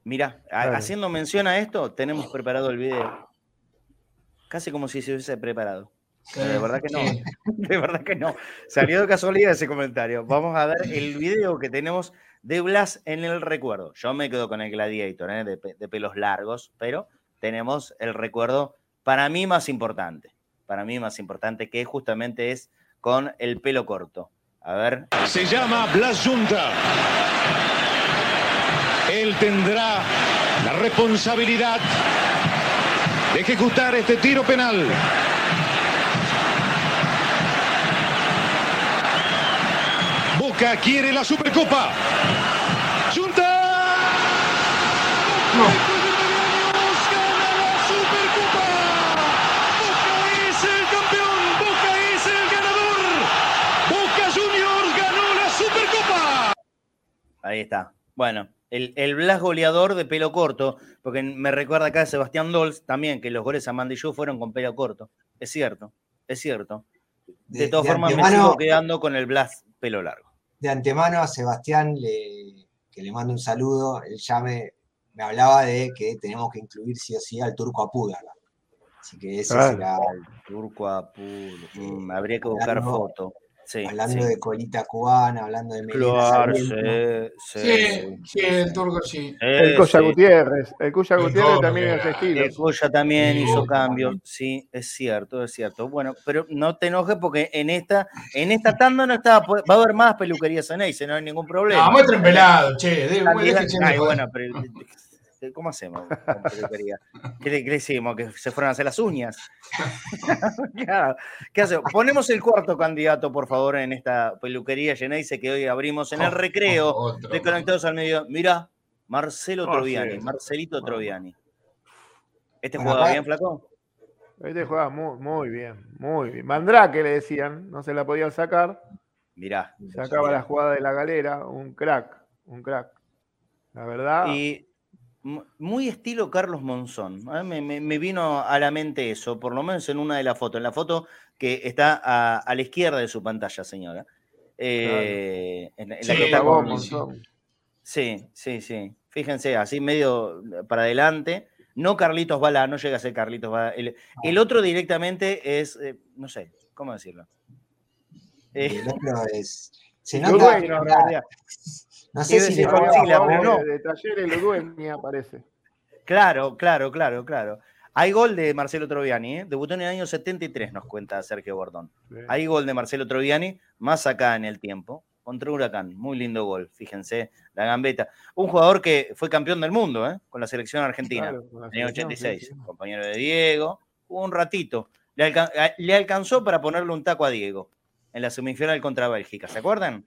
Mira, haciendo mención a esto, tenemos preparado el video. Casi como si se hubiese preparado. De verdad que no. <laughs> De verdad que no. Salió de casualidad ese comentario. Vamos a ver el video que tenemos de Blas en el recuerdo. Yo me quedo con el Gladiator, ¿eh? de, pelos largos, pero tenemos el recuerdo para mí más importante. Para mí más importante, que justamente es con el pelo corto. A ver. Se llama Blas Junta. él tendrá la responsabilidad de ejecutar este tiro penal. Boca quiere la Supercopa. ¡Junta! es el campeón, Boca es el ganador. Boca Juniors ganó la Supercopa. Ahí está. Bueno, el, el Blas goleador de pelo corto, porque me recuerda acá a Sebastián Dols también, que los goles a Mandillú fueron con pelo corto. Es cierto, es cierto. De, De- todas de formas, me sigo quedando con el Blas pelo largo. De antemano a Sebastián, le- que le mando un saludo, él ya me, me hablaba de que tenemos que incluir sí o sí al turco Apúdala. Así que ese Claro. será, El turco Apul. mm, habría que buscar foto. Sí, hablando sí. de colita cubana, hablando de Claro, sí, sí, Sí, sí, sí, el turco sí. El Sí, Cuya sí. Gutiérrez. El Cuya El Gutiérrez también es estilo. El Cuya también hizo cambios, sí, es cierto, es cierto. Bueno, pero no te enojes porque en esta, en esta tanda no estaba, va a haber más peluquerías en Ace, no hay ningún problema. No, muestren pelado, che. de- Ay, joder. bueno, pero ¿cómo hacemos con peluquería? ¿Qué le, qué le decimos? ¿Que se fueron a hacer las uñas? <laughs> Claro, ¿Qué hacemos? Ponemos el cuarto candidato, por favor, en esta peluquería Geneise que hoy abrimos en el recreo Otro. de Conectados al Medio. Mira, Marcelo Marcelo. Troviani, Marcelito Troviani. ¿Este jugaba bien, flaco? Este juega muy, muy bien, muy bien. Mandrake le decían, no se la podían sacar. Mirá. Sacaba la jugada de la galera, un crack, un crack. La verdad, Y muy estilo Carlos Monzón. Mí Me, me- me vino a la mente eso, por lo menos en una de las fotos. En la foto que está a, a la izquierda de su pantalla, señora. Eh, en, en la Sí, que está con-. Sí, sí, sí. Fíjense, así medio para adelante. No Carlitos Bala, no llega a ser Carlitos Bala. El, el otro directamente es, eh, no sé, ¿cómo decirlo? Y Eh, el otro es. <laughs> Se nota. No sé si le pero no. de, Talleres Ludueña. Claro, claro, claro, claro. Hay gol de Marcelo Troviani, ¿eh? debutó en el año 73, nos cuenta Sergio Bordón. Hay gol de Marcelo Troviani, más acá en el tiempo, contra Huracán. Muy lindo gol, fíjense, la gambeta. Un jugador que fue campeón del mundo, ¿eh? con la selección argentina, Claro, con la en el selección, 86. sí, sí. Compañero de Diego, jugó un ratito. Le, alcanzó para ponerle un taco a Diego en la semifinal contra Bélgica, ¿se acuerdan?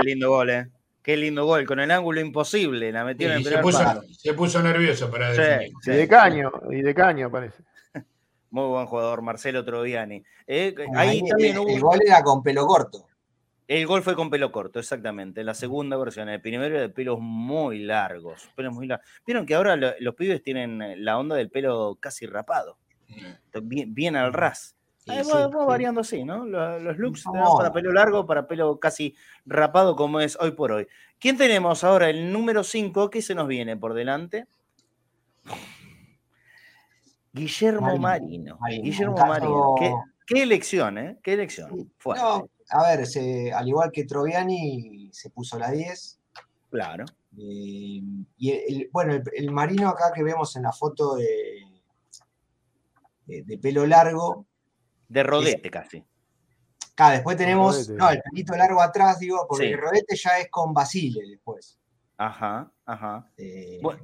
lindo gol, ¿eh? Qué lindo gol. Con el ángulo imposible. La metió en el se primer puso, palo. se puso nervioso para Sí, definir. sí, y de sí. caño, y de caño parece. <laughs> Muy buen jugador, Marcelo Troviani. Eh, ahí ahí también el, hubo. el gol era con pelo corto. El gol fue con pelo corto, exactamente. La segunda versión. El primero era de pelos muy largos. Pelos muy largos. Vieron que ahora lo- los pibes tienen la onda del pelo casi rapado. Bien, bien al ras. Ahí va, va variando así, ¿no? Lo- Los looks No. para pelo largo, para pelo casi rapado, como es hoy por hoy. ¿Quién tenemos ahora? El número 5, ¿qué se nos viene por delante? Guillermo Marino. Marino. Marino, Guillermo caso- Marino. ¿Qué, qué elección, ¿eh? Qué elección. Fuerte. No, a ver, se- al igual que Troviani, se puso la 10. Claro. eh, y el, el- bueno, el, el marino acá que vemos en la foto de, de, de pelo largo. De rodete casi. Acá después tenemos. Rodete. No, el pelito largo atrás, digo, porque Sí. el rodete ya es con Basile después. Ajá, ajá. Eh, Bueno,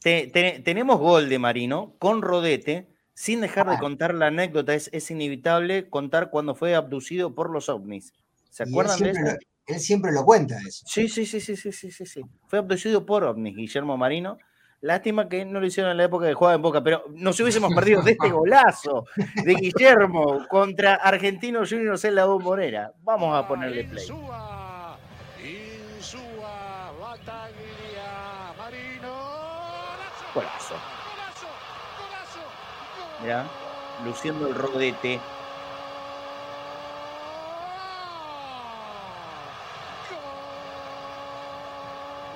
te- te- tenemos gol de Marino con rodete, sin dejar de contar la anécdota. Es, es inevitable contar cuando fue abducido por los ovnis. ¿Se y acuerdan de siempre, eso? lo, él siempre lo cuenta eso. Sí, sí, sí, sí, sí, sí, sí, sí. Fue abducido por ovnis, Guillermo Marino. Lástima que no lo hicieron en la época de jugaba en Boca, pero nos hubiésemos perdido de este <laughs> golazo de Guillermo contra Argentinos Juniors en la bombonera. Vamos a ponerle play. Golazo. Golazo, golazo, gol. Mirá, luciendo el rodete.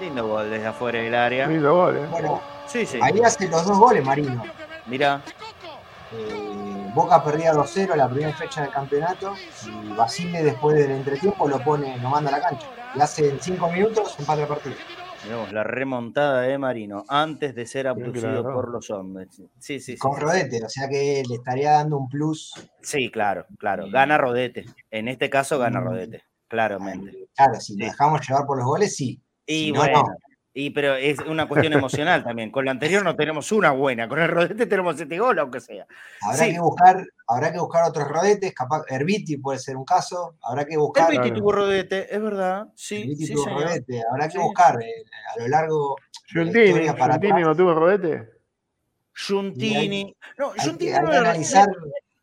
Lindo gol desde afuera del área. Lindo gol, ¿eh? Bueno, Sí, sí. ahí hace los dos goles Marino. Mirá, Eh, Boca perdía 2-0 la primera fecha del campeonato y Basile después del entretiempo lo pone, lo manda a la cancha. Y hace en 5 minutos empata el partido. miramos la remontada de Marino antes de ser abducido claro. por los hombres. Sí, sí, sí. Con. Rodete, o sea que le estaría dando un plus. Sí, claro, claro. Gana Rodete. En este caso gana Mm. Rodete, claramente. Claro, si nos dejamos llevar por los goles, sí. Y Si bueno, no. y pero es una cuestión emocional también. Con la anterior no tenemos una buena, con el Rodete tenemos este gol, aunque sea. Habrá Sí. que buscar, habrá que buscar otros rodetes, capaz Herbiti puede ser un caso, habrá que buscar. Viti tuvo Rodete, es verdad. Sí, Herbiti sí, tuvo señor. rodete, habrá que Sí. buscar eh, a lo largo la Giuntini, historia para Giuntini atrás. no tuvo rodete. No, Hay Giuntini que, hay no que era- analizar.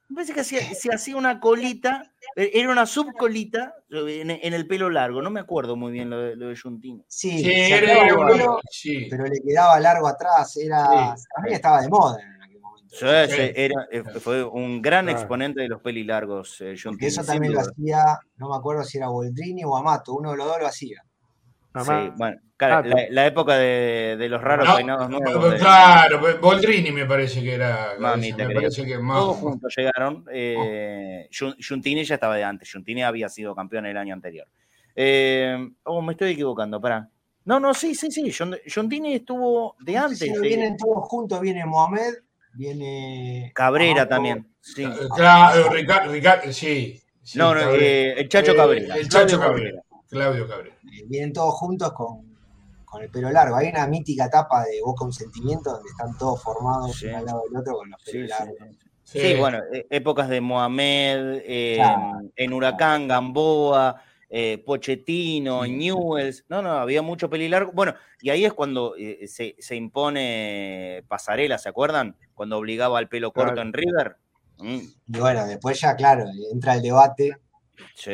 Me parece que hacía, se hacía una colita, eh, era una subcolita en, en el pelo largo. No me acuerdo muy bien lo de, lo de Giuntini. Sí, Sí, era- pelo, sí. pero le quedaba largo atrás, era, también estaba de moda en aquel momento. Era, eh, fue un gran Claro. exponente de los pelilargos, eh, Porque Giuntini. eso también lo hacía, no me acuerdo si era Boldrini o Amato, uno de los dos lo hacía. Sí, bueno, claro, Ah, la, la época de, de los raros No, peinados nuevos. pero de- claro, Boldrini me parece que era. Mamita me parece que más. Todos juntos llegaron. Eh, Giuntini ya estaba de antes. Giuntini había sido campeón el año anterior. Eh, oh, me estoy equivocando, pará. No, no, sí, sí, sí. Giuntini estuvo de No antes. si no eh, vienen todos juntos, viene Mohamed, viene. Cabrera Amato, también. Sí. Claro, Ricardo, Ricardo, sí. sí, No, no, eh, el Chacho Eh, Cabrera. El Claudio Chacho Cabrera. Claudio Cabrera. eh, vienen todos juntos con, con el pelo largo. Hay una mítica etapa de Boca un sentimiento donde están todos formados Sí. uno al lado del otro con los pelos sí, largos. sí. Sí, bueno, eh, épocas de Mohamed, eh, Claro. en Huracán, Gamboa, eh, Pochettino, Newells. No, no, había mucho pelilargo. Bueno, y ahí es cuando eh, se, se impone Pasarela, ¿se acuerdan? Cuando obligaba al pelo corto Claro. en River. Mm, Y bueno, después ya, claro, entra el debate sí.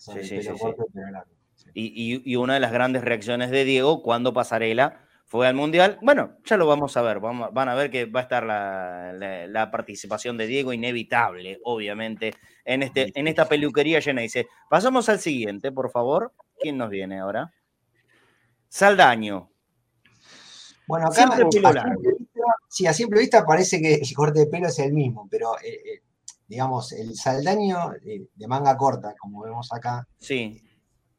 Sobre Sí, el sí, pelo sí, corto y pelo largo. Y, y- y una de las grandes reacciones de Diego cuando Pasarela fue al Mundial. Bueno, ya lo vamos a ver. Vamos, van a ver que va a estar la, la- la participación de Diego inevitable, obviamente, en, este, en esta peluquería llena. Dice, pasamos al siguiente, por favor. ¿Quién nos viene ahora? Saldaño. Bueno, acá a simple vista, sí, a simple vista parece que el corte de pelo es el mismo, pero eh, eh, digamos, el saldaño eh, de manga corta, como vemos acá, Sí,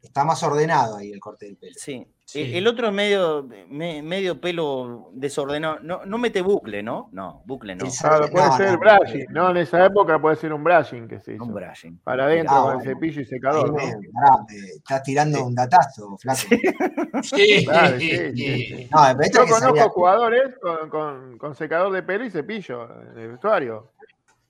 está más ordenado ahí el corte del pelo. sí. Sí. El, el otro es medio, me- medio pelo desordenado. No, no mete bucle, ¿no? No, bucle no. Claro, puede no, ser no, brushing, ¿no? En esa época puede ser un brushing que se hizo. Un brushing. Para adentro Ah, con el bueno. cepillo y secador, estás tirando un datazo, flaco. Sí, Claro, sí, esto Yo conozco sabía- jugadores con, con- con secador de pelo y cepillo en el vestuario.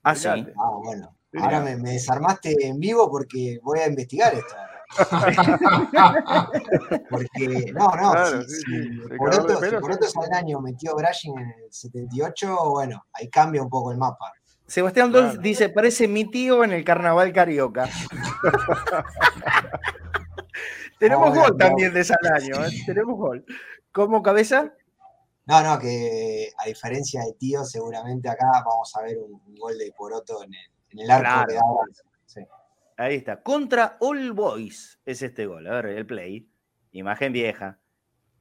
Ah, sí. Ah, bueno. Ahora me, me desarmaste en vivo porque voy a investigar esto. <laughs> Porque, no, no, Claro, si, sí, si sí. Secador de Poroto, si sí. Saldaño metió brushing en el 78, bueno, ahí cambia un poco el mapa. Sebastián Dolz dice, parece mi tío en el carnaval carioca. <laughs> Tenemos gol también de Saldaño, ¿eh? tenemos gol. ¿Cómo cabeza? No, no, que a diferencia de Tío, seguramente acá vamos a ver un, un gol de Poroto en el, en el arco Claro. Sí. Ahí está. Contra All Boys es este gol. A ver, el play. Imagen vieja.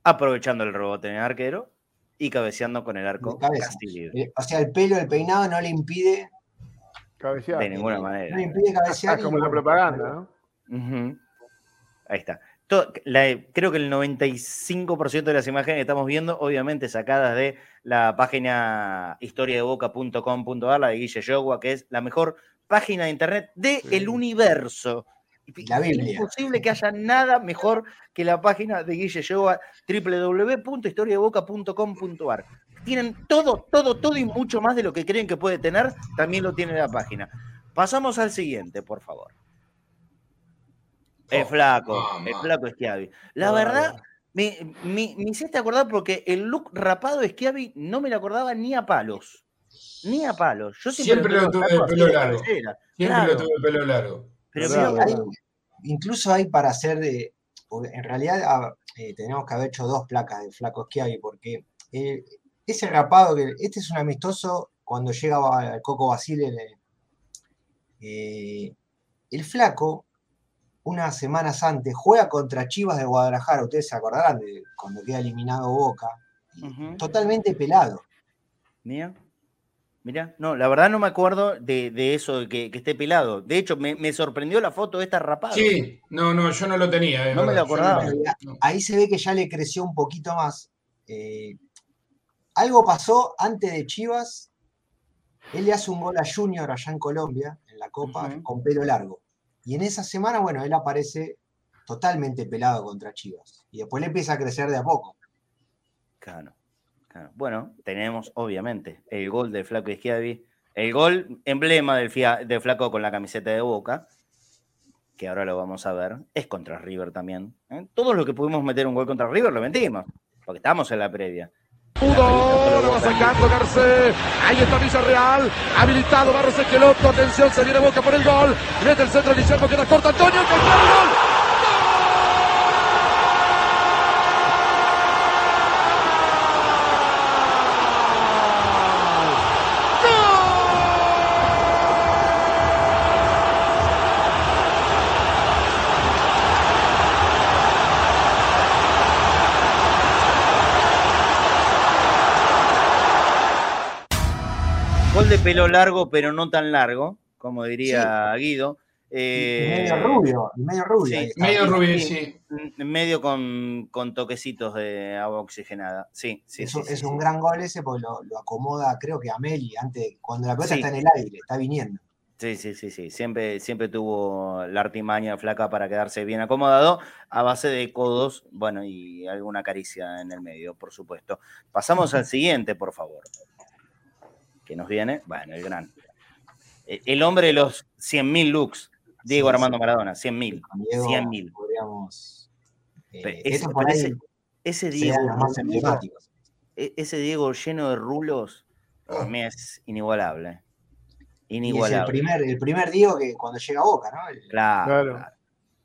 Aprovechando el rebote en el arquero y cabeceando con el arco De. Eh, O sea, el pelo, el peinado no le impide, Cabecear. De ninguna no manera. le impide cabecear. <laughs> y como la propaganda, ¿no? Ahí está. La- creo que el 95% de las imágenes que estamos viendo, obviamente sacadas de la página historiadeboca.com.ar, la de Guille Yogua, que es la mejor página de internet del Sí. universo. La Es imposible que haya nada mejor que la página de Guille Yogua, www.historiadeboca.com.ar. Tienen todo, todo, todo y mucho más de lo que creen que puede tener, también lo tiene la página. Pasamos al siguiente, por favor. El Oh, flaco, mamá. el flaco Schiavi. La verdad, me, me, me hiciste acordar porque el look rapado de Schiavi no me lo acordaba ni a palos. Ni a palos. Yo siempre, Siempre lo tuve así pelo largo. Siempre Claro. lo tuve el pelo largo. Pero hay- incluso hay para hacer de. porque En realidad ah, eh, tenemos que haber hecho dos placas de Flaco Schiavi, porque eh, ese rapado que. Este es un amistoso cuando llega el Coco Basile. eh, el Flaco unas semanas antes, juega contra Chivas de Guadalajara, ustedes se acordarán de cuando queda eliminado Boca, totalmente pelado. Mira, mira, no, la verdad no me acuerdo de, eso, de que, esté pelado. De hecho, me, sorprendió la foto de esta rapada. Sí, no, no, yo no lo tenía. No me lo acordaba. Ahí se ve que ya le creció un poquito más. Eh, algo pasó antes de Chivas. Él le hace un gol a Junior allá en Colombia, en la Copa, con pelo largo. Y en esa semana, bueno, él aparece totalmente pelado contra Chivas. Y después le empieza a crecer de a poco. Claro. Bueno, tenemos obviamente el gol del Flaco Izquierdi, el gol emblema del, Flaco con la camiseta de Boca, que ahora lo vamos a ver, es contra River también. ¿eh? Todos los que pudimos meter un gol contra River lo metimos, porque estamos en la previa. Pudo, lo va sacando Garcés. Ahí está Villarreal. Habilitado Barros Esqueloto. Atención, se viene Boca por el gol. Mete el centro Guillermo, queda corto Antonio. ¡El gol! Pelo largo, pero no tan largo, como diría Guido. Eh, medio rubio, medio rubio. medio rubio, sí. Medio con, toquecitos de agua oxigenada. Sí, sí. Es, es un gran gol ese porque lo, acomoda, creo que a Meli, antes, cuando la pelota está en el aire, está viniendo. Sí, sí, sí, sí. Siempre, siempre tuvo la artimaña flaca para quedarse bien acomodado, a base de codos, bueno, y alguna caricia en el medio, por supuesto. Pasamos al siguiente, por favor que nos viene, bueno, el gran. Eh, el hombre de los 100.000 looks, Diego Armando Maradona, 100.000. 100.000. Podríamos. Eh, ese, ese, Diego. E, ese Diego lleno de rulos, para mí es inigualable. Inigualable. es el primer, el primer Diego que cuando llega a Boca, ¿no? claro,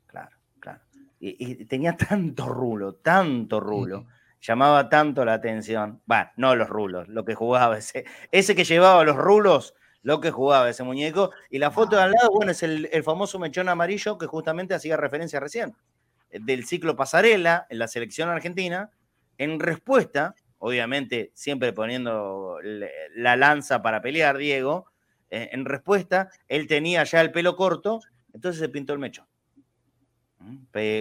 claro, claro, Y, tenía tanto rulo, tanto rulo llamaba tanto la atención. Bueno, no los rulos, lo que jugaba ese. Ese que llevaba los rulos, lo que jugaba ese muñeco. Y la foto de al lado, bueno, es el, famoso mechón amarillo que justamente hacía referencia recién. Eh, del ciclo Pasarela en la selección argentina, en respuesta, obviamente siempre poniendo la lanza para pelear, Diego, eh, en respuesta, él tenía ya el pelo corto, entonces se pintó el mechón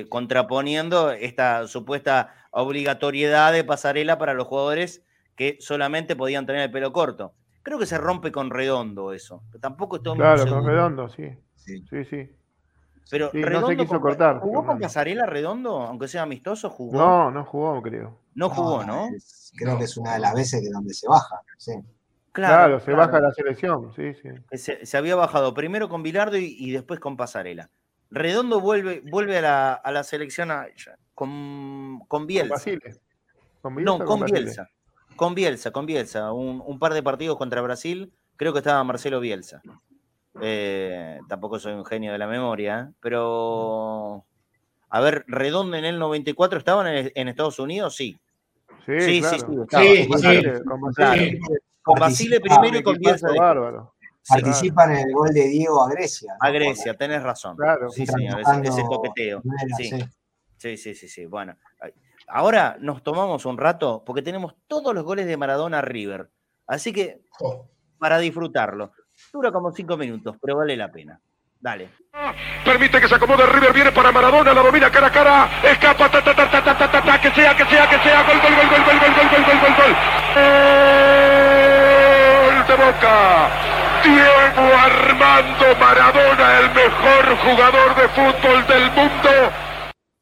contraponiendo esta supuesta obligatoriedad de pasarela para los jugadores que solamente podían tener el pelo corto. Creo que se rompe con Redondo eso. Tampoco estoy Claro, con Redondo, sí. Sí, sí. Pero Redondo no se quiso cortar. ¿Jugó con pasarela Redondo? Aunque sea amistoso, jugó. No, no jugó, creo. No jugó, ¿no? creo que es una de las veces que donde se baja. Sí. Claro, se baja la selección, sí, sí. Se, había bajado primero con Bilardo y después con Pasarela. Redondo vuelve, vuelve a, la, selección con, con, Bielsa. no, con, Bielsa. Con Bielsa, con Bielsa. Un, par de partidos contra Brasil. Creo que estaba Marcelo Bielsa. Eh, tampoco soy un genio de la memoria, pero. A ver, Redondo en el 94 estaban en, Estados Unidos, sí. Sí, sí, sí, sí, Con Basile primero y con Bielsa. Bárbaro participan en el gol de Diego a Grecia. A Grecia, tenés razón. Claro. Sí, señor, ese, toqueteo. sí. sí, sí, sí, Bueno, ahora nos tomamos un rato porque tenemos todos los goles de Maradona River. Así que, oh. para disfrutarlo, dura como cinco minutos, pero vale la pena. Dale. Permite que se acomode River, viene para Maradona, la domina cara a cara, escapa, ta, ta, ta, ta, ta, ta, ta, que sea, que sea, que sea, gol, gol, gol, gol, gol, gol, gol, gol, gol, gol, gol. Gol de Boca. Diego Armando Maradona, el mejor jugador de fútbol del mundo.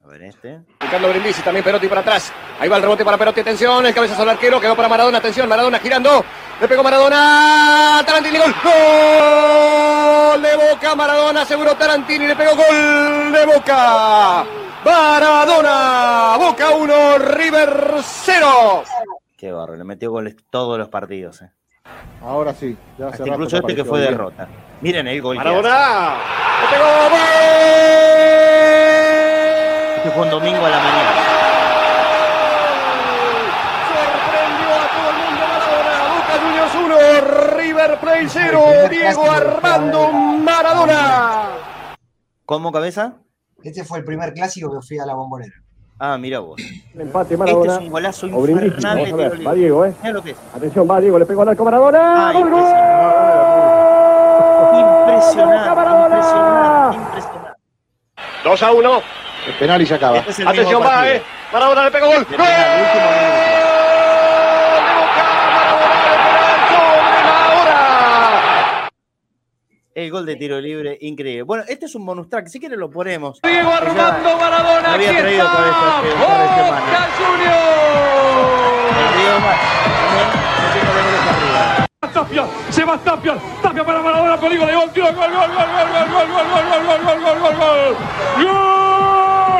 A ver este. Ricardo Brindisi, también Perotti para atrás. Ahí va el rebote para Perotti, atención, el cabezazo al arquero, quedó para Maradona, atención, Maradona girando. Le pegó Maradona, Tarantini, gol. Gol de Boca, Maradona, aseguró Tarantini, le pegó gol de Boca. Maradona, Boca 1, River 0. Qué barro, le metió goles todos los partidos. Eh. Ahora sí. Ya Hasta incluso este que fue derrota. Miren el gol. ¡Maradona! Este fue un domingo a la mañana. Sorprendió a todo el mundo Maradona. Boca Juniors 1, River Plate 0, Diego Armando Maradona. ¿Cómo cabeza? Este fue el primer clásico que fui a la bombonera. Ah, mira vos. Empate Este Maradona. es un golazo infernal de tiro va libre. Diego, ¿eh? Lo que es. Atención, va Diego, le pegó al arco Maradona. Ay, ¡Gol, gol! Impresionante, Maradona! impresionante, impresionante. 2 a 1. El penal y se acaba. Este es el Atención, va. ¿eh? Maradona le pegó gol. ¡Gol! penal, último minuto. El gol de tiro libre, increíble. Bueno, este es un bonus track, si quieren lo ponemos. Diego Armando Maradona, aquí traído está. Boca arriba. Tapia, se va Tapia, Tapia para Maradona, peligro de gol, tiro, gol, gol, gol, gol, gol, gol, gol, gol, gol, gol, gol, gol, gol, gol. ¡Gol!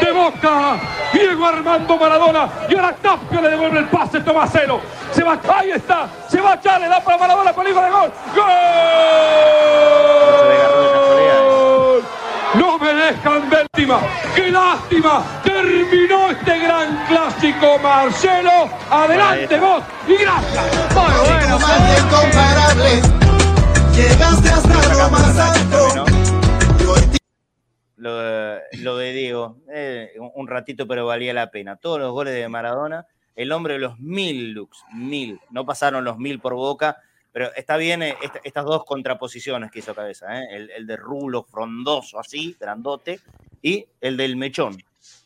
De Boca, Diego Armando Maradona, y ahora Tapia le devuelve el pase, Tomaselo. Se va, ahí está, se va a echar, le da para Maradona, peligro de gol. ¡Gol! No me dejan lástima, qué lástima. Terminó este gran clásico, Marcelo. Adelante vos y gracias. Muy bueno, incomparable. Llegaste hasta lo más alto. Lo, de- lo de Diego, eh, un- ratito, pero valía la pena. Todos los goles de Maradona, el hombre de los mil looks, mil. No pasaron los mil por boca, pero está bien eh, esta- estas dos contraposiciones que hizo Cabeza. eh, El, el de Rulo, frondoso, así, grandote, y el del Mechón,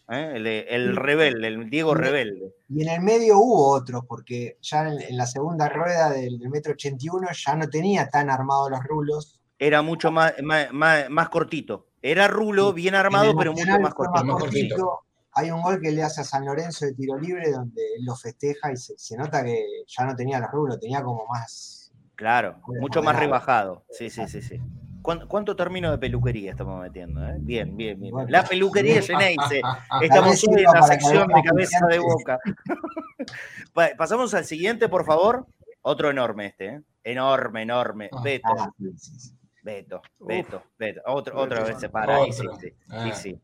el, el rebelde, el Diego rebelde. Y en el medio hubo otros, porque ya en, en la segunda rueda del, del metro 81 ya no tenía tan armados los rulos. Era mucho más, más, más- más cortito. Era Rulo, bien armado, pero mucho más cortito. cortito. Hay un gol que le hace a San Lorenzo de tiro libre donde él lo festeja y se, se nota que ya no tenía los rulos, tenía como más. Claro, mucho más rebajado. Sí, sí, sí, sí. ¿Cuánto, cuánto término de peluquería estamos metiendo? eh? Bien, bien, bien. La peluquería Geneise. Tal <laughs> Estamos en la sección de cabeza de boca. <laughs> Pa- Pasamos al siguiente, por favor. Otro enorme este, ¿eh? Enorme, enorme. Beto. Ah, Beto, Uf. Beto, Beto. Otro, otra Beto. vez se para ahí, sí, Otro. sí. Ah. Sí.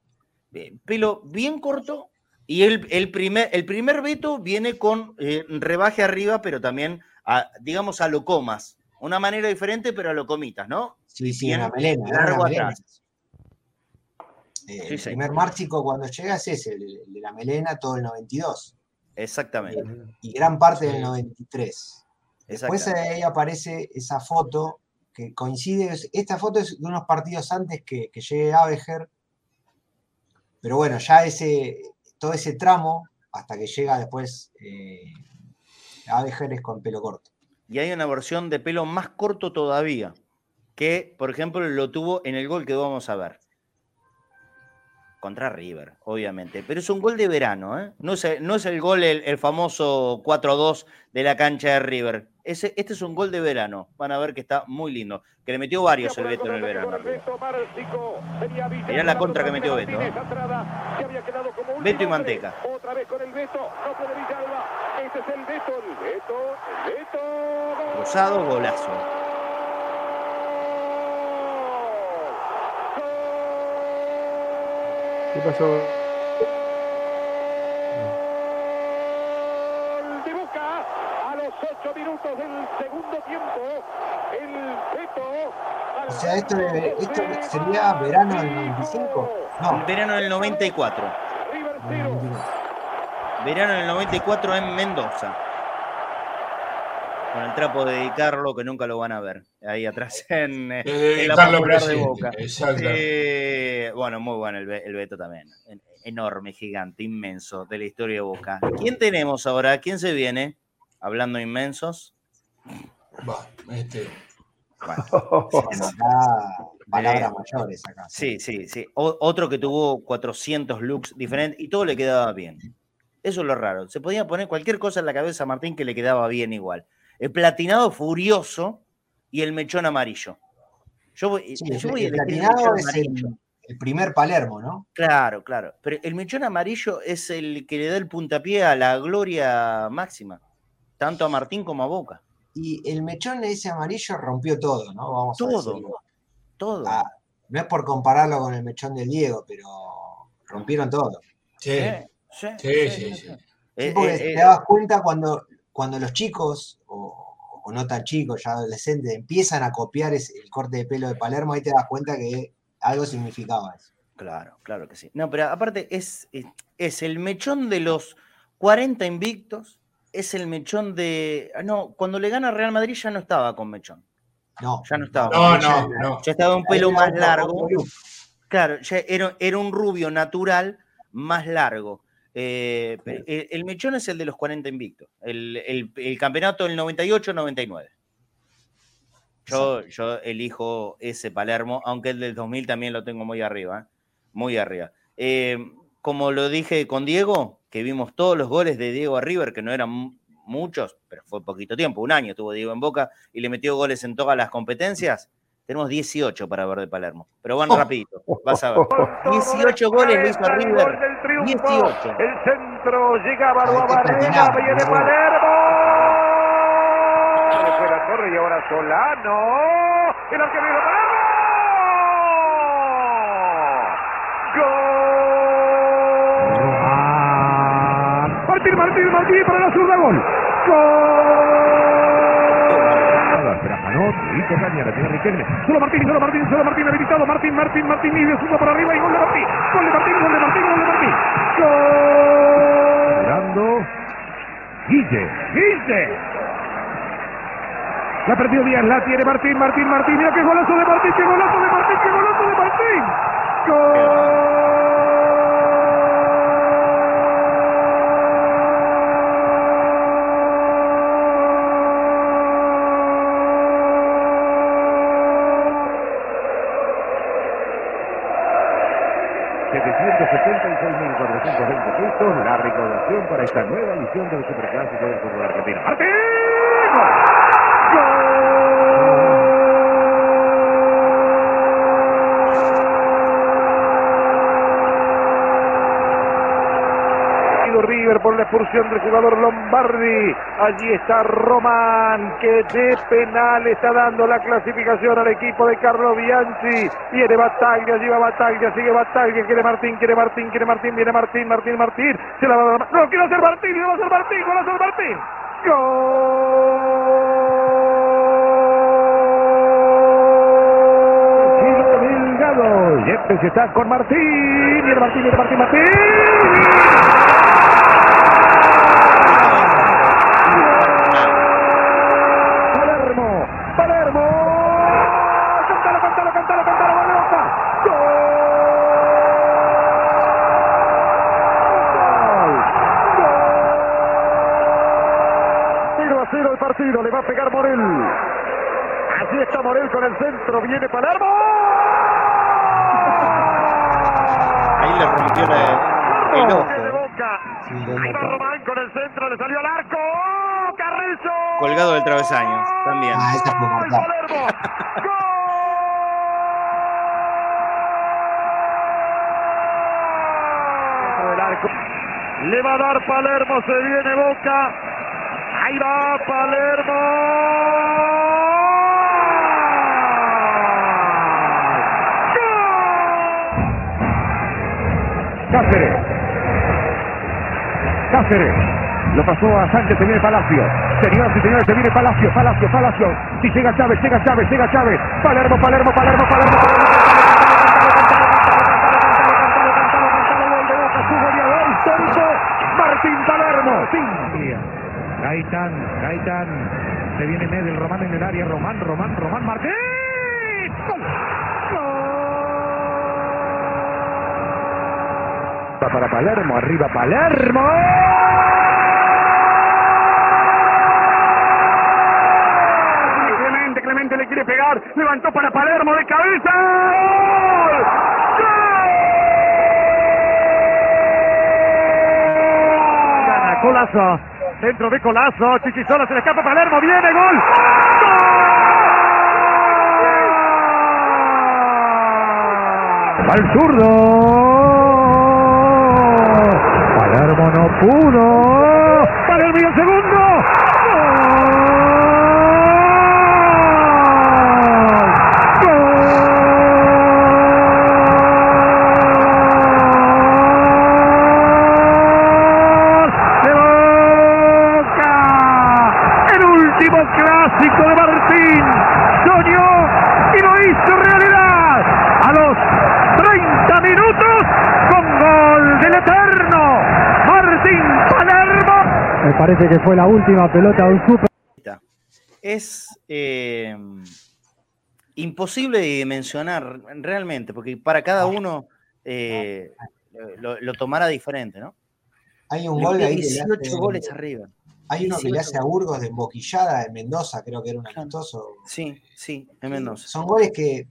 Bien, Pelo bien corto. Y el, el primer, el primer Beto viene con eh, rebaje arriba, pero también, a, digamos, a lo comas. Una manera diferente, pero a lo comitas, ¿no? Sí, sí, Bien una melena. largo atrás. Eh, Sí, el primer márcico cuando llega es ese, el, el de la melena, todo el 92. Exactamente. Y gran parte del Sí. 93. Después ahí aparece esa foto que coincide, es- esta foto es de unos partidos antes que, llegue Abeger, pero bueno, ya ese, todo ese tramo, hasta que llega después eh, es con pelo corto. Y hay una versión de pelo más corto todavía, que, por ejemplo, lo tuvo en el gol que vamos a ver. Contra River, obviamente. Pero es un gol de verano, ¿eh? No es el, no es el gol, el, el famoso 4-2 de la cancha de River. Ese, este es un gol de verano. Van a ver que está muy lindo. Que le metió varios el Beto en el verano. Mirá la contra que metió Beto. ¿eh? Beto y Manteca. Otra vez con el Beto, no puede Villalba. Este es el Beto, el Beto, el Beto. Cruzado, golazo. ¿Qué pasó? Gol de Boca a los 8 minutos del segundo tiempo. El Beto. O sea, esto sería verano del 95. No, Verano del 94. Verano del 94 en Mendoza. Con el trapo de Carlo, que nunca lo van a ver. Ahí atrás en, eh, Eh, en la Carlo popular de Boca. exacto. Eh, bueno, muy bueno el, el Beto también. En- Enorme, gigante, inmenso de la historia de Boca. ¿Quién tenemos ahora? ¿Quién se viene? Hablando inmensos. Va, este. acá <laughs> palabras mayores acá. Sí, sí, sí. O- otro que tuvo 400 looks diferentes y todo le quedaba bien. Eso es lo raro. Se podía poner cualquier cosa en la cabeza a Martín que le quedaba bien igual. El platinado furioso y el mechón amarillo. Yo voy, Sí, yo el, voy a el elegir el platinado es amarillo. el, el primer Palermo, ¿no? Claro, claro. Pero el mechón amarillo es el que le da el puntapié a la gloria máxima. Tanto a Martín como a Boca. Y el mechón ese amarillo rompió todo, ¿no? Vamos Todo. Todo. Ah, no es por compararlo con el mechón del Diego, pero rompieron todo. Sí, sí, sí, sí. sí. Sí, Eh, porque eh, te eh, dabas cuenta cuando, cuando los chicos, o, o no tan chicos, ya adolescentes, empiezan a copiar ese- el corte de pelo de Palermo, ahí te das cuenta que algo significaba eso. Claro, claro que sí. No, pero aparte es, es, es el mechón de los 40 invictos, es el mechón de. No, cuando le gana Real Madrid ya no estaba con mechón. No, Ya no estaba. No, Ya- no, no. Ya estaba un pelo más largo. Claro, ya era, era un rubio natural más largo. Eh, pe- el, mechón es el de los 40 invictos. El, el- el campeonato del 98-99. Yo, yo elijo ese Palermo, aunque el del 2000 también lo tengo muy arriba. ¿eh? Muy arriba. Eh, como lo dije con Diego, que vimos todos los goles de Diego a River, que no eran mu- muchos, pero fue poquito tiempo, un año tuvo Diego en Boca y le metió goles en todas las competencias. Tenemos 18 para ver de Palermo, pero van rapidito, vas a ver. <laughs> 18 goles lo hizo River. 18. El centro llegaba te Barrera, viene. Palermo. Después la corre y ahora Solano. El arquero de Palermo. ¡Gol! Martín, Martín, Martín para la zurda, gol. Espera, Hito Caña, la tiene Riquelme. Solo Martín, solo Martín, solo Martín habilitado. Martín, Martín, Martín, y zurda para arriba y gol de Martín. Gol de Martín, gol de Martín, gol de Martín. Gol. Esperando. Guille, Guille. La perdió bien, la tiene Martín, Martín, Martín. Mira qué golazo de Martín, qué golazo de Martín, qué golazo de Martín. Pesos la recaudación para esta nueva edición del Superclásico del fútbol argentino. ¡Martín! Por la expulsión del jugador Lombardi. Allí está Román, que de penal está dando la clasificación al equipo de Carlos Bianchi. Viene Bataglia, lleva Bataglia, sigue Bataglia, quiere Martín, quiere Martín, quiere Martín, viene Martín, Martín, Martín. Se la va a dar. No, quiere hacer Martín, va a hacer Martín, a hacer Martín. Gol. Delgado. Yepes está con Martín. Viene Martín, viene Martín, Martín. Palermo, Palermo. Cantalo, cantalo, cantalo, cantalo, gol de Boca. Gol. 0 a 0 el partido, le va a pegar Morel. Así está Morel con el centro, viene Palermo. <laughs> Ahí le rompió la- el ojo. Ahí va Román con el centro, le salió al arco. ¡Oh, Carrizo. Colgado del travesaño, también. Ah, esa fue mortal. Palermo. Dentro del arco. Le va a dar Palermo, se viene Boca. Ahí va Palermo. Cáceres. Cáceres. Lo pasó a Sánchez, se viene Palacio. Señoras y señores, se viene Palacio, Palacio, Palacio. Si llega Chávez, llega Chávez, llega Chávez. Palermo, Palermo, Palermo, Palermo. Martín Palermo. Gaitán, Gaitán. Se viene Medel, Román en el área. Román, Román, Román, Martín. ¡Gol! Para Palermo, arriba Palermo. Clemente, Clemente le quiere pegar, levantó para Palermo de cabeza. Colazo, centro de Colazo, Chichisola se le escapa Palermo, viene gol. ¡Gol! Al zurdo. Palermo no pudo. Palermo y el segundo. ¡Gol! ¡De Boca! El último clásico de Martín. Soñó y lo hizo realidad. A los parece que fue la última pelota de un super. Es eh, imposible de dimensionar realmente, porque para cada uno eh, lo, lo tomará diferente, ¿no? Hay un gol ahí que le 18 hace- goles arriba. Hay uno que le 18. hace a Burgos de emboquillada de Mendoza, creo que era un amistoso. Sí, sí, en Mendoza. Son goles que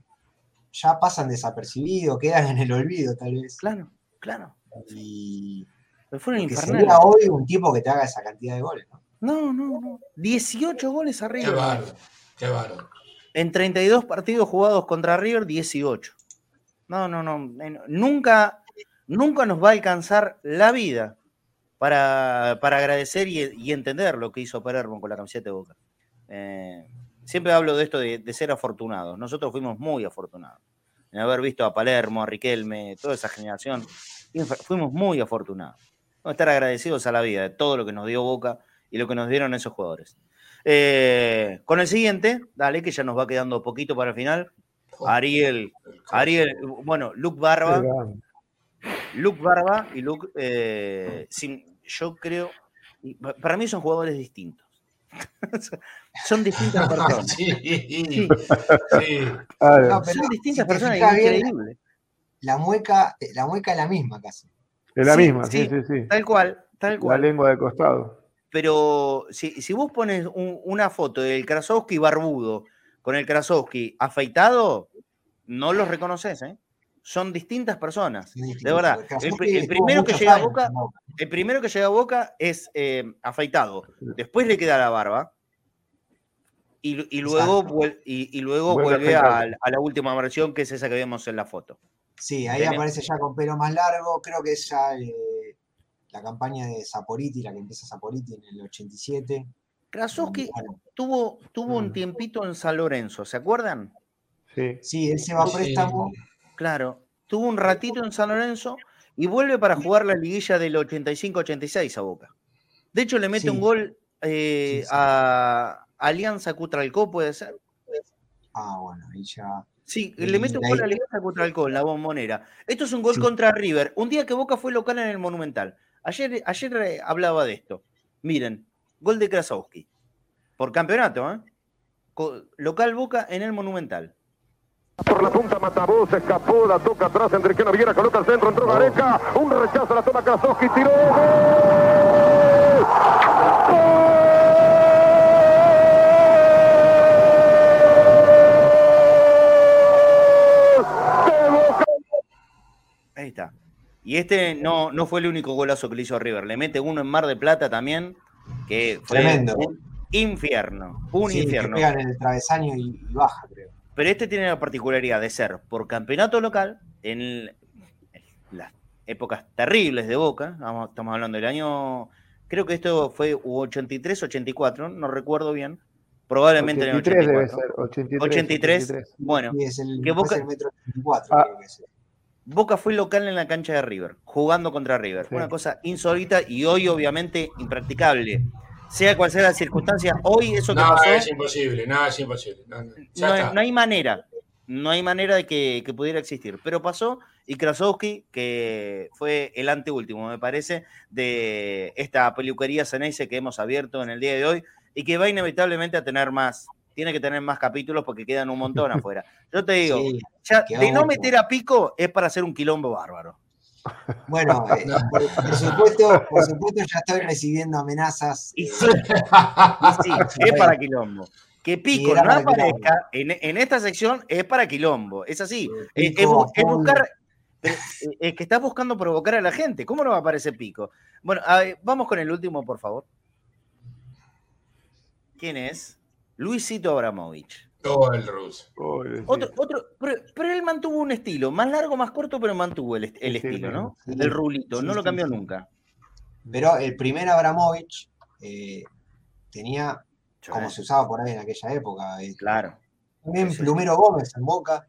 ya pasan desapercibidos, quedan en el olvido, tal vez. Claro, claro. Y. Pero fueron que infernales. sería hoy un tipo que te haga esa cantidad de goles, ¿no? No, no, no. 18 goles Qué arriba. bárbaro, qué bárbaro. En 32 partidos jugados contra River, 18. No, no, no. Nunca, nunca nos va a alcanzar la vida para, para agradecer y, y entender lo que hizo Palermo con la camiseta de Boca. Eh, siempre hablo de esto de, de ser afortunados. Nosotros fuimos muy afortunados. En haber visto a Palermo, a Riquelme, toda esa generación. Fuimos muy afortunados. Vamos a estar agradecidos a la vida de todo lo que nos dio Boca y lo que nos dieron esos jugadores. Eh, con el siguiente, dale, que ya nos va quedando poquito para el final. Ariel, Ariel, bueno, Luke Barba, Luke Barba y Luke, eh, sin- yo creo, para mí son jugadores distintos. <laughs> son distintas <laughs> personas. Sí, sí. Son distintas si personas, bien, increíble. La mueca, la mueca es la misma casi. Es la Sí, misma, sí, sí, sí. Tal cual, tal La cual. lengua de costado. Pero si, si vos pones un- una foto del Krasowski barbudo con el Krasowski afeitado, no los reconoces, ¿eh? Son distintas personas, de verdad. El, primero que llega a Boca, el primero que llega a Boca es eh, afeitado. Después le queda la barba. Y, y luego, y, y luego Vuelve a vuelve a, afeitarse. a la última versión, que es esa que vemos en la foto. Sí, ahí Tenés- aparece ya con pelo más largo. Creo que es ya eh, la campaña de Saporiti, la que empieza Saporiti en el 87. Krasowski Bueno, tuvo, tuvo un tiempito en San Lorenzo, ¿se acuerdan? Sí. Sí, él se va a préstamo. Claro, tuvo un ratito en San Lorenzo y vuelve para jugar la liguilla del 85-86 a Boca. De hecho, le mete Sí. un gol eh, a Alianza Cutralcó, ¿puede ser? Ah, bueno, ahí ya. Sí, le mete un gol a Alianza Cutralcó en la bombonera. Esto es un gol Sí. contra River, un día que Boca fue local en el Monumental. Ayer, ayer eh, hablaba de esto. Miren, gol de Krasowski. Por campeonato, ¿eh? Local Boca en el Monumental. Por la punta Matabuz, escapó, la toca atrás, Enrique Viera coloca el centro, entró Gareca, un rechazo, la toma Krasowski, tiró, ¡gol! Ahí está. Y este no, no fue el único golazo que le hizo a River. Le mete uno en Mar de Plata también, que fue Tremendo. un infierno. Un Sí, que infierno. pegan en el travesaño y, y baja, creo. Pero este tiene la particularidad de ser por campeonato local en el- en las épocas terribles de Boca. vamos- estamos hablando del año. Creo que esto fue 83-84, no recuerdo bien. Probablemente en el 83 debe 84. ser, 83, 83, 83. bueno. Sí, es el, que Boca, el metro 84, Ah. creo que es. Boca fue local en la cancha de River, jugando contra River. Sí. Una cosa insólita y hoy obviamente impracticable. Sea cual sea la circunstancia, hoy eso que No, pasó, es imposible, no, es imposible. No, no, ya no, hay- está. no hay manera. No hay manera de que, que pudiera existir. Pero pasó y Krasowski, que fue el anteúltimo, me parece, de esta peluquería Ceneice que hemos abierto en el día de hoy y que va inevitablemente a tener más. Tiene que tener más capítulos porque quedan un montón <laughs> afuera. Yo te digo, Sí, ya, quedó de no meter a pico es para hacer un quilombo bárbaro. Bueno, <laughs> eh, por, por supuesto, por supuesto ya estoy recibiendo amenazas. Y eh, sí, y sí, <laughs> es para quilombo. Que Pico no aparezca en, en esta sección es para quilombo. Es así. Es, buscar. Es que estás buscando provocar a la gente. ¿Cómo no va a aparecer Pico? Bueno, a ver, vamos con el último, por favor. ¿Quién es? Luisito Abramovich. Todo el ruso. Otro, otro, pero, pero él mantuvo un estilo, más largo, más corto, pero mantuvo el, est- el Sí, estilo, ¿no? sí. El rulito, Sí, no lo cambió sí. nunca. Pero el primer Abramovich eh, tenía, como se usaba por ahí en aquella época, eh, Claro. también Plumero Gómez en Boca.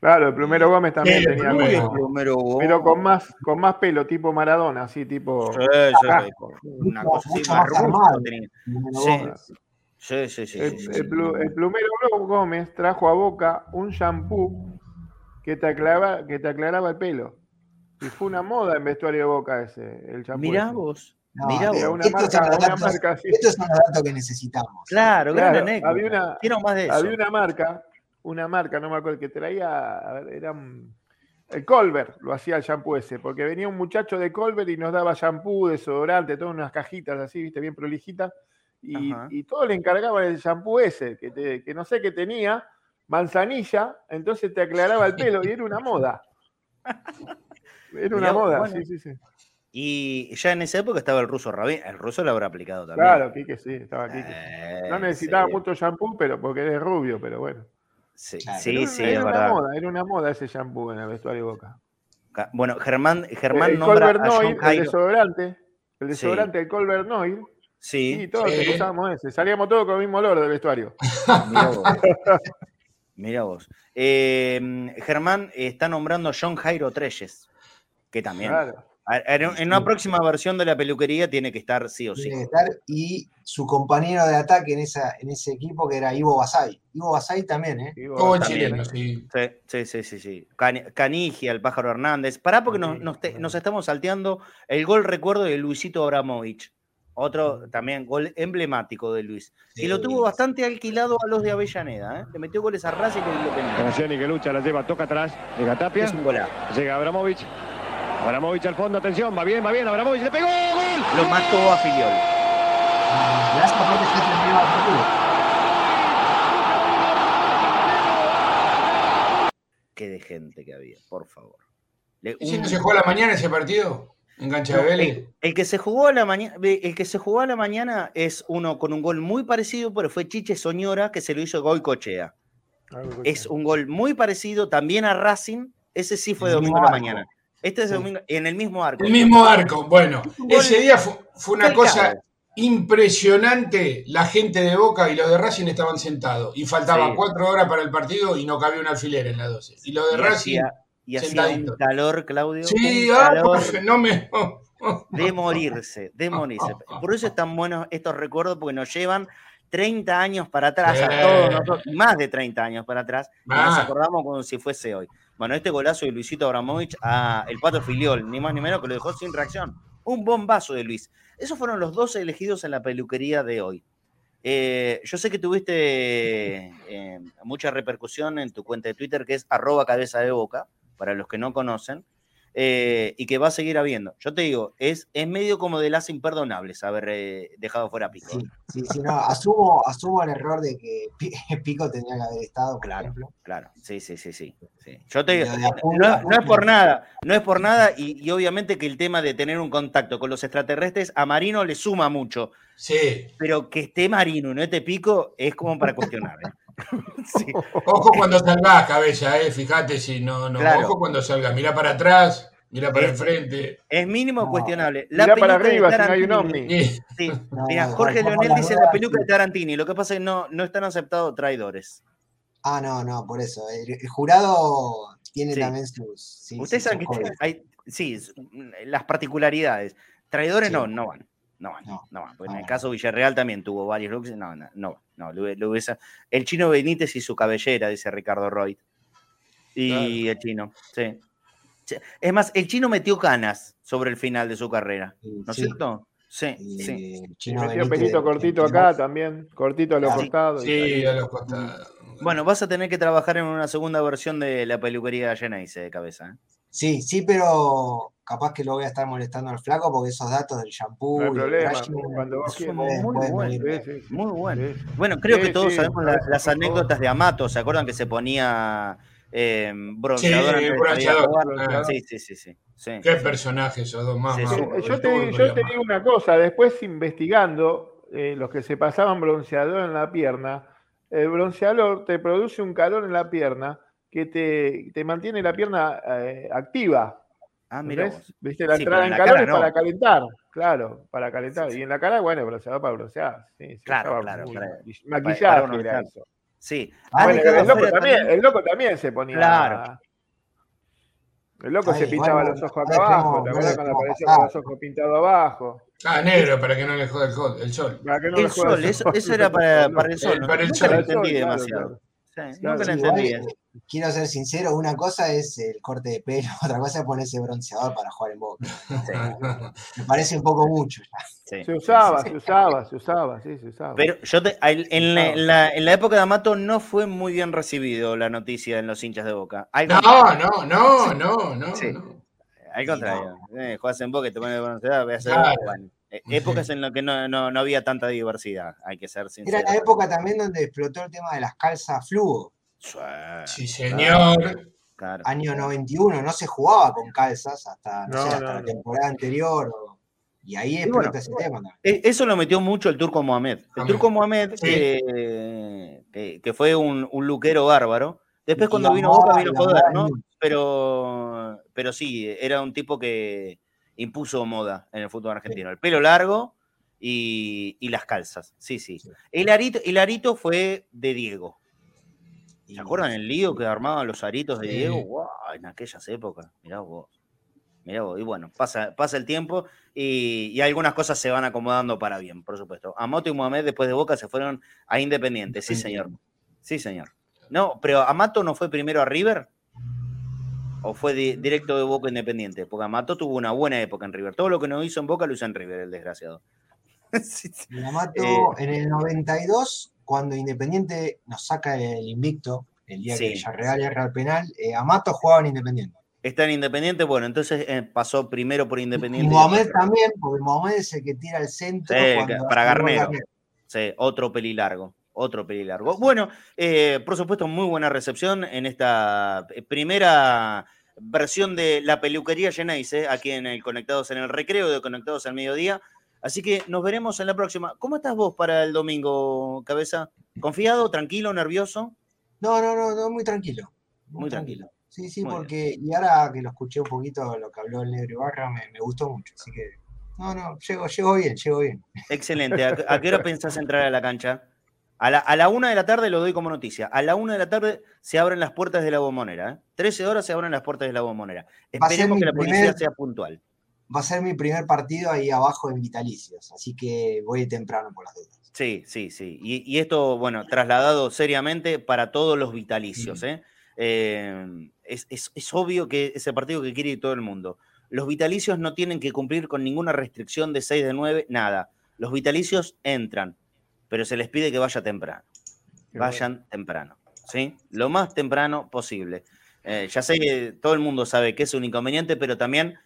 Claro, el Plumero Gómez también Sí, tenía Plumero. pelo. Plumero Gómez. Pero con más, con más pelo, tipo Maradona, así tipo. Sí, sí, sí, una cosa así mucho más más tenía. Sí. Sí, sí, sí. El, sí, el sí. plu- el plumero Gómez trajo a Boca un shampoo que te, aclaraba, que te aclaraba el pelo. Y fue una moda en vestuario de Boca ese, el shampoo. Mirá ese. vos, No, Mirá vos. marca- los una datos, marca así. estos son los datos que necesitamos. Claro, Claro, había una, Quiero más de eso. había una marca, una marca, no me acuerdo, que traía, a ver, era un- el Colbert, lo hacía el shampoo ese, porque venía un muchacho de Colbert y nos daba shampoo, desodorante, todas unas cajitas así, viste, bien prolijitas, y, y todos le encargaban el shampoo ese, que, te- que no sé qué tenía, manzanilla, entonces te aclaraba el pelo, y era una moda. <laughs> Era una Mirá, moda, bueno. sí, sí, sí. Y ya en esa época estaba el ruso Rabin. El ruso lo habrá aplicado también. Claro, Quique, sí, estaba Quique. Eh, No necesitaba sí. mucho shampoo, pero porque eres rubio, pero bueno. Sí, Claro. sí, Era, sí, era es una verdad. moda, era una moda ese shampoo en el vestuario de Boca. Ca- Bueno, Germán, Germán el nombra Colbert a John Noir, el desodorante, el Sí. desodorante del Colbert Noir, Sí, y todos Sí. usábamos ese. Salíamos todos con el mismo olor del vestuario. mira vos. <laughs> Mira vos. Eh, Germán está nombrando a John Jairo Treyes, que también. Claro. En una próxima versión de la peluquería tiene que estar sí o sí. Tiene que estar. Y su compañero de ataque en, esa, en ese equipo que era Ivo Basay. Ivo Basay también, ¿eh? Todo chileno, sí. Sí, sí, sí, sí. Cani- Canigia, el pájaro Hernández. Pará porque nos, Sí, nos te- claro. nos estamos salteando el gol recuerdo de Luisito Abramovich. Otro también gol emblemático de Luis. Y lo tuvo bastante alquilado a los de Avellaneda. ¿eh? Le metió goles a Racing y Independiente. Graciani que lucha, la lleva, toca atrás, llega Tapia, Es un golazo. llega Abramovich. Abramovich al fondo, atención, va bien, va bien, Abramovich le pegó, gol. Lo mató a Filiol. Dejar terminar el partido. Qué de gente que había, por favor. Le- ¿Y si no se jugó a la mañana ese partido? En cancha de Vélez. el, el que se jugó a la mañana, el que se jugó a la mañana es uno con un gol muy parecido, pero fue Chiche Soñora que se lo hizo Goicochea. Que- Es un gol muy parecido también a Racing. Ese sí fue El domingo a la mañana. Este es Sí. domingo en el mismo arco. El mismo arco. Bueno, ese día fue, fue una cosa impresionante. La gente de Boca y los de Racing estaban sentados. Y faltaban Sí. cuatro horas para el partido y no cabía un alfiler en la 12. Y los de Y Racing. hacía, y hacía un calor, Claudio. Sí, ah, calor no me. de morirse, de morirse. Por eso están buenos estos recuerdos, porque nos llevan 30 años para atrás, a todos nosotros, más de 30 años para atrás, y nos acordamos como si fuese hoy. Bueno, este golazo de Luisito Abramovich a el Pato Filiol, ni más ni menos que lo dejó sin reacción. Un bombazo de Luis. Esos fueron los dos elegidos en la peluquería de hoy. Eh, yo sé que tuviste eh, mucha repercusión en tu cuenta de Twitter, que es arroba cabeza de boca, para los que no conocen, eh, y que va a seguir habiendo. Yo te digo, es, es medio como de las imperdonables haber eh, dejado fuera a Pico. Sí, sí, sí, no, asumo, asumo el error de que <laughs> Pi- Pico tendría que haber estado, por Claro. ejemplo. Claro, sí, sí, sí, sí. sí. Yo te digo, no, es por nada, no es por nada, y, y obviamente que el tema de tener un contacto con los extraterrestres a Marino le suma mucho, Sí. pero que esté Marino y no esté Pico es como para cuestionar. ¿eh? <laughs> Sí. Ojo cuando salgas, cabeza, eh. Fíjate si no, no. Claro. Ojo cuando salgas. Mira para atrás, mira para Es- enfrente. Es mínimo No. cuestionable. La Mirá para arriba si no hay un Tarantini- ovni. Sí. Sí, No, mira, Jorge Leonel dice la peluca de Tarantini. Lo que pasa es que no, no están aceptados traidores. Ah, no, no, por eso. El, el jurado tiene Sí. también sus. sí, Ustedes sí, saben que hay, sí, las particularidades. Traidores Sí. no, no van. No van, No, no. Porque no en el caso Villarreal también tuvo varios looks. No, no, no. no lo, lo hubiese- el chino Benítez y su cabellera, dice Ricardo Roy. Y el chino, sí. Es más, el chino metió canas sobre el final de su carrera. ¿No es sí. cierto? Sí, sí. Y Chino metió Benítez, pelito cortito acá también, cortito a los Sí. costados. Sí, a los costados. Bueno, vas a tener que trabajar en una segunda versión de la peluquería Geneise de cabeza. ¿eh? Sí, sí, pero capaz que lo voy a estar molestando al flaco porque esos datos del shampoo No problema, cuando vos muy. Sí, sí, Muy bueno. Bueno, creo Sí, que todos sí, sabemos las anécdotas de Amato. ¿Se acuerdan que se ponía eh, bronceador? Sí, salir a bronceador. Sí, sí, sí, sí. sí. Qué personaje esos dos más. Sí, más sí. Eh, Yo te, yo digo una cosa, después investigando, eh, los que se pasaban bronceador en la pierna, el bronceador te produce un calor en la pierna que te, te mantiene la pierna eh, activa. Ah, mira. ¿Viste? La Sí, entrada en la calor cara es no. para calentar, claro, para calentar. Sí, sí. Y en la cara, bueno, bronceador para broncear. Sí, Claro, claro, muy para- era eso. Sí. Ah, Bueno, el, loco también, también- el loco también se ponía. Claro. El loco se pintaba bueno, los ojos no acá abajo. ¿Te no acuerdas cuando apareció con los ojos pintados abajo? Ah, negro, para que no le joda el, el sol. Para que no El le sol, eso, eso era para, para el sol. Eh, para el nunca sol. lo el entendí claro, demasiado. claro. Sí, Claro, nunca lo entendí. Quiero ser sincero, una cosa es el corte de pelo, <laughs> otra cosa es ponerse bronceador para jugar en boca. <laughs> <laughs> Me parece un poco mucho ya. Se usaba, se usaba, se usaba, sí, se usaba. Pero yo te- en, la, en la- en la época de Amato no fue muy bien recibido la noticia en los hinchas de Boca. Al No, no, no, no, no. Sí. no. Al contrario. Eh, jugás en Boca y te pones de bronceada, voy a hacer Claro. bueno, eh, épocas en las que no, no- no había tanta diversidad, hay que ser sincero. Era la época también donde explotó el tema de las calzas fluo. Sí, señor. Claro. Año 91, no se jugaba con calzas hasta, no No, sé, hasta no, la temporada anterior. y ahí Y bueno, ese tema. E- Eso lo metió mucho el turco Mohamed. El turco Mohamed, Sí. que, que- que fue un, un luquero bárbaro. Después Y cuando vino Boca vino moda ¿no? Pero, pero sí, era un tipo que impuso moda en el fútbol argentino. El pelo largo y, y las calzas. Sí, sí. El arito, el arito fue de Diego. ¿Se acuerdan el lío que armaban los aritos de. Diego? Guau, en aquellas épocas. Mirá vos. Mirá vos. Y bueno, pasa, pasa el tiempo y, y algunas cosas se van acomodando para bien, por supuesto. Amato y Mohamed después de Boca se fueron a Independiente. Sí, señor. Sí, señor. No, pero Amato no fue primero a River. ¿O fue di- directo de Boca Independiente? Porque Amato tuvo una buena época en River. Todo lo que no hizo en Boca lo hizo en River, el desgraciado. <laughs> Sí, sí. Y la mato Eh, en el 92, cuando Independiente nos saca el invicto, el día que Sí. Villarreal erra el penal, eh, Amato jugaba en Independiente. Está en Independiente, bueno, entonces eh, pasó primero por Y Independiente. Mohamed también, porque Mohamed es el que tira el centro Sí, cuando para Garnero. Sí, otro pelilargo. Otro pelilargo. Bueno, eh, por supuesto, muy buena recepción en esta eh, primera versión de la peluquería Geneise, aquí en el Conectados en el Recreo de Conectados al Mediodía. Así que nos veremos en la próxima. ¿Cómo estás vos para el domingo, cabeza? ¿Confiado, tranquilo, nervioso? No, no, no, no, muy tranquilo. Muy tranquilo. Sí, sí, Muy porque, y ahora que lo escuché un poquito lo que habló el Negro Ibarra, me, me gustó mucho. Así que, no, no, llego, llego bien, llego bien. Excelente. ¿A, a qué hora pensás entrar a la cancha? A la, a la una de la tarde lo doy como noticia. A la una de la tarde se abren las puertas de la bombonera. ¿eh? 13 horas se abren las puertas de la bombonera. Esperemos que la policía primer- sea puntual. Va a ser mi primer partido ahí abajo en Vitalicios, así que voy temprano por las dudas. Sí, sí, sí. Y, y esto, bueno, trasladado seriamente para todos los vitalicios. ¿eh? Eh, es, es- es obvio que es el partido que quiere ir todo el mundo. Los vitalicios no tienen que cumplir con ninguna restricción de 6 de 9, nada. Los vitalicios entran, pero se les pide que vaya temprano. Vayan temprano, ¿sí? Lo más temprano posible. Eh, ya sé que todo el mundo sabe que es un inconveniente, pero también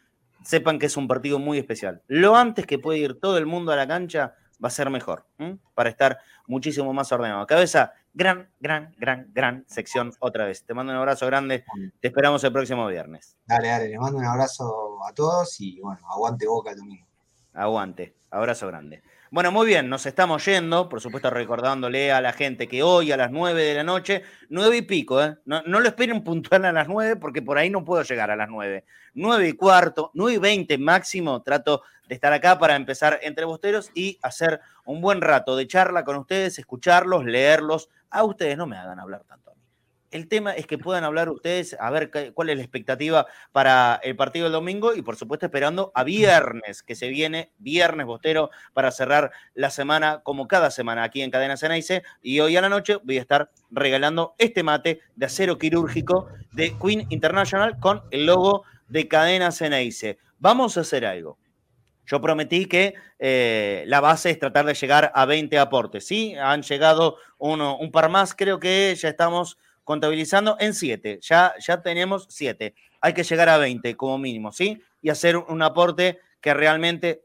sepan que es un partido muy especial. Lo antes que puede ir todo el mundo a la cancha va a ser mejor, ¿m? para estar muchísimo más ordenado. Cabeza, gran, gran, gran, gran sección otra vez. Te mando un abrazo grande. Te esperamos el próximo viernes. Dale, dale, les mando un abrazo a todos y bueno, aguante boca el domingo. Aguante. Abrazo grande. Bueno, muy bien, nos estamos yendo, por supuesto recordándole a la gente que hoy a las 9 de la noche, 9 y pico, ¿eh? no, no lo esperen puntual a las 9 porque por ahí no puedo llegar a las 9. 9 y cuarto, 9 y 20 máximo, trato de estar acá para empezar entre bosteros y hacer un buen rato de charla con ustedes, escucharlos, leerlos. A ustedes no me hagan hablar tanto. El tema es que puedan hablar ustedes, a ver cuál es la expectativa para el partido del domingo y por supuesto esperando a viernes, que se viene viernes bostero para cerrar la semana como cada semana aquí en Cadena Ceneice. Y hoy a la noche voy a estar regalando este mate de acero quirúrgico de Queen International con el logo de Cadena Ceneice. Vamos a hacer algo. Yo prometí que eh, la base es tratar de llegar a 20 aportes. Sí, han llegado uno, un par más, creo que ya estamos contabilizando en 7. Ya, ya tenemos 7. Hay que llegar a 20 como mínimo, ¿sí? Y hacer un aporte que realmente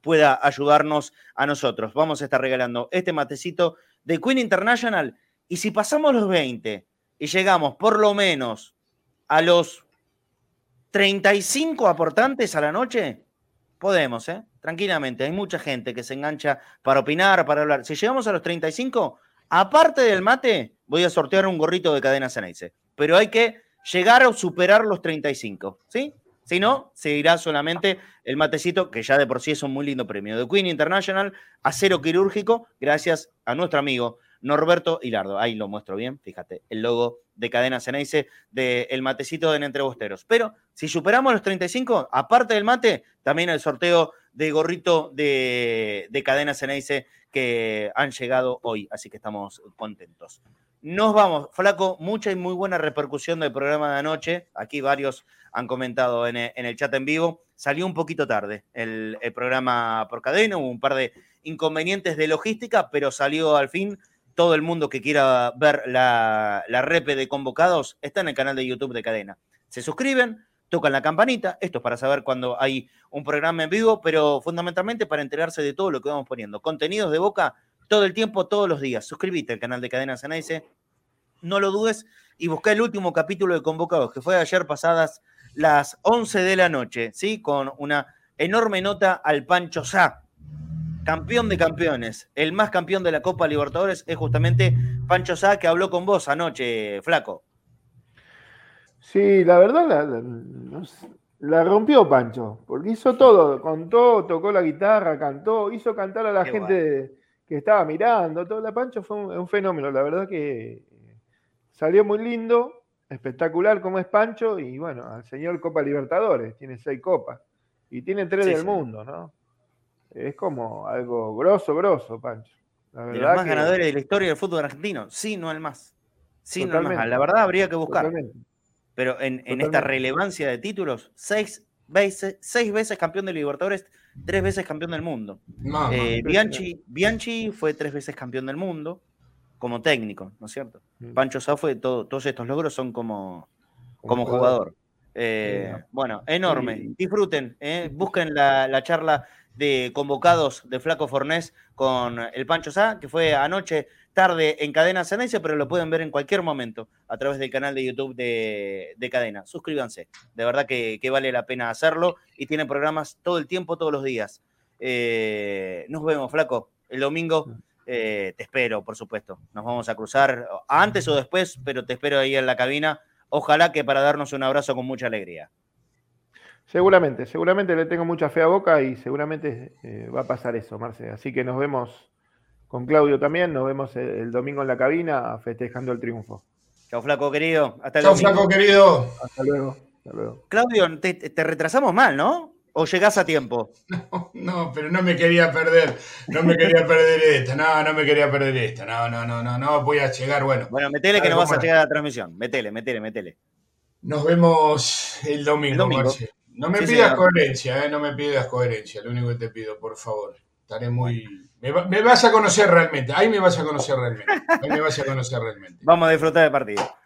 pueda ayudarnos a nosotros. Vamos a estar regalando este matecito de Queen International. Y si pasamos los 20 y llegamos por lo menos a los 35 aportantes a la noche, podemos, ¿eh? Tranquilamente. Hay mucha gente que se engancha para opinar, para hablar. Si llegamos a los 35, aparte del mate, voy a sortear un gorrito de cadena Ceneice. Pero hay que llegar a superar los 35, ¿sí? Si no, seguirá solamente el matecito, que ya de por sí es un muy lindo premio, de Queen International, acero quirúrgico, gracias a nuestro amigo Norberto Hilardo. Ahí lo muestro bien, fíjate, el logo de Cadena Ceneice del matecito de Entrebosteros. Pero si superamos los 35, aparte del mate, también el sorteo de gorrito de, de Cadena Ceneice que han llegado hoy, así que estamos contentos. Nos vamos, Flaco, mucha y muy buena repercusión del programa de anoche. Aquí varios han comentado en el, chat en vivo. Salió un poquito tarde el, programa por cadena, hubo un par de inconvenientes de logística, pero salió al fin. Todo el mundo que quiera ver la, la repe de convocados está en el canal de YouTube de cadena. Se suscriben, tocan la campanita. Esto es para saber cuando hay un programa en vivo, pero fundamentalmente para enterarse de todo lo que vamos poniendo. Contenidos de boca todo el tiempo, todos los días. Suscríbete al canal de Cadena Ceneice, no lo dudes, y busca el último capítulo de Convocados, que fue ayer pasadas las 11 de la noche, ¿sí? Con una enorme nota al Pancho Sá, campeón de campeones, el más campeón de la Copa Libertadores es justamente Pancho Sá, que habló con vos anoche, Flaco. Sí, la verdad la, rompió Pancho, porque hizo todo, contó, tocó la guitarra, cantó, hizo cantar a la gente que estaba mirando, todo la Pancho fue un, fenómeno, la verdad que salió muy lindo, espectacular como es Pancho, y bueno, al señor Copa Libertadores, tiene seis copas, y tiene tres del mundo, ¿no? Es como algo grosso, grosso, Pancho. La de los más ganadores de la historia del fútbol argentino, sí, no el más. Sí, no el más. La verdad habría que buscar. Pero en, esta relevancia de títulos, seis veces, seis veces campeón de Libertadores, tres veces campeón del mundo. Eh, Bianchi, Bianchi fue tres veces campeón del mundo como técnico, ¿no es cierto? Mm. Pancho Sá fue todo, todos estos logros son como, como jugador. Eh, bueno, enorme. Disfruten, eh, busquen la, la, charla de convocados de Flaco Fornés con el Pancho Sá, que fue anoche tarde en Cadena Ceneice, pero lo pueden ver en cualquier momento a través del canal de YouTube de, Cadena. Suscríbanse, de verdad que, vale la pena hacerlo y tienen programas todo el tiempo, todos los días. Eh, nos vemos, Flaco, el domingo. Eh, te espero, por supuesto. Nos vamos a cruzar antes o después, pero te espero ahí en la cabina. Ojalá que para darnos un abrazo con mucha alegría. Seguramente, seguramente le tengo mucha fe a Boca y seguramente eh, va a pasar eso, Marce. Así que nos vemos con Claudio también. Nos vemos el, domingo en la cabina festejando el triunfo. Chao, Flaco, querido. Hasta Chao, Flaco, querido. Hasta luego. Hasta luego. Claudio, te, retrasamos mal, ¿no? ¿O llegás a tiempo? No, no, pero no me quería perder. No me quería perder esta. No, no me quería perder esta. No, no, no, no, no. Voy a llegar, bueno. Bueno, metele que no vas a llegar a la transmisión. Metele, metele, metele. Nos vemos el domingo, Marce. No me pidas coherencia, ¿eh? No me pidas coherencia. Lo único que te pido, por favor. Estaré muy me, vas a conocer realmente. Ahí me vas a conocer realmente. Ahí me vas a conocer realmente. <laughs> Vamos a disfrutar del partido.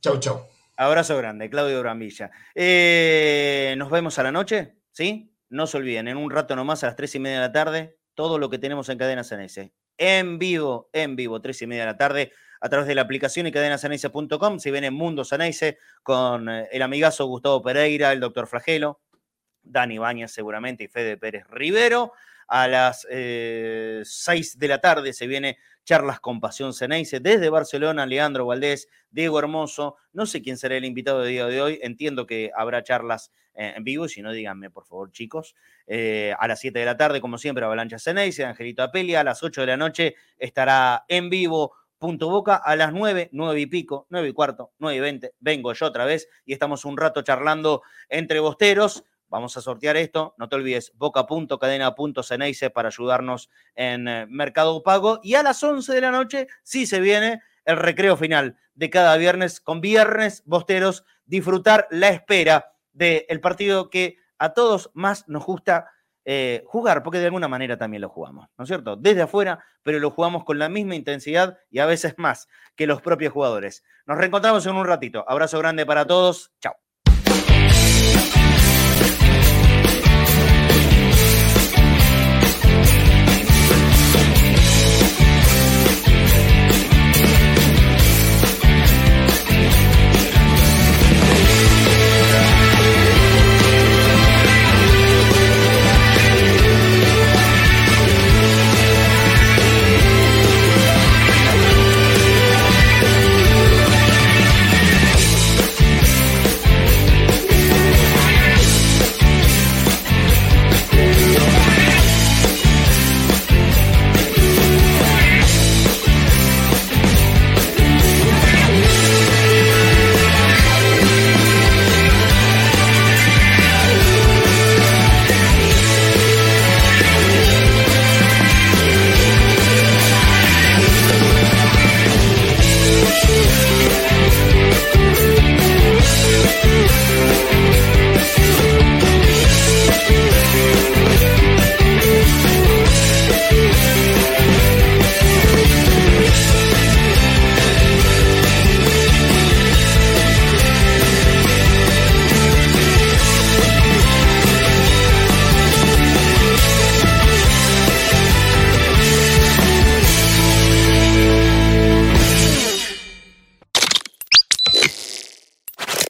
Chau, chau. Abrazo grande, Claudio Brambilla. Eh, nos vemos a la noche, ¿sí? No se olviden, en un rato nomás a las tres y media de la tarde, todo lo que tenemos en Cadena Ceneice. En vivo, en vivo, tres y media de la tarde, a través de la aplicación y cadenaceneice.com. Si ven en Mundo Ceneice con eh, el amigazo Gustavo Pereira, el doctor Flagelo, Dani Bañas seguramente y Fede Pérez Rivero. A las 6 eh, de la tarde se viene Charlas con Pasión Ceneice. Desde Barcelona, Leandro Valdés, Diego Hermoso. No sé quién será el invitado del día de hoy. Entiendo que habrá charlas eh, en vivo. Si no, díganme, por favor, chicos. Eh, a las 7 de la tarde, como siempre, Avalancha Ceneice, Angelito Apelia. A las 8 de la noche estará en vivo Punto Boca a las 9, 9 y pico, 9 y cuarto, 9 y 20. Vengo yo otra vez y estamos un rato charlando entre bosteros. Vamos a sortear esto. No te olvides, boca.cadena.ceneice para ayudarnos en eh, Mercado Pago. Y a las 11 de la noche sí se viene el recreo final de cada viernes con viernes bosteros. Disfrutar la espera del partido que a todos más nos gusta eh, jugar, porque de alguna manera también lo jugamos, ¿no es cierto? Desde afuera, pero lo jugamos con la misma intensidad y a veces más que los propios jugadores. Nos reencontramos en un ratito. Abrazo grande para todos. Chao.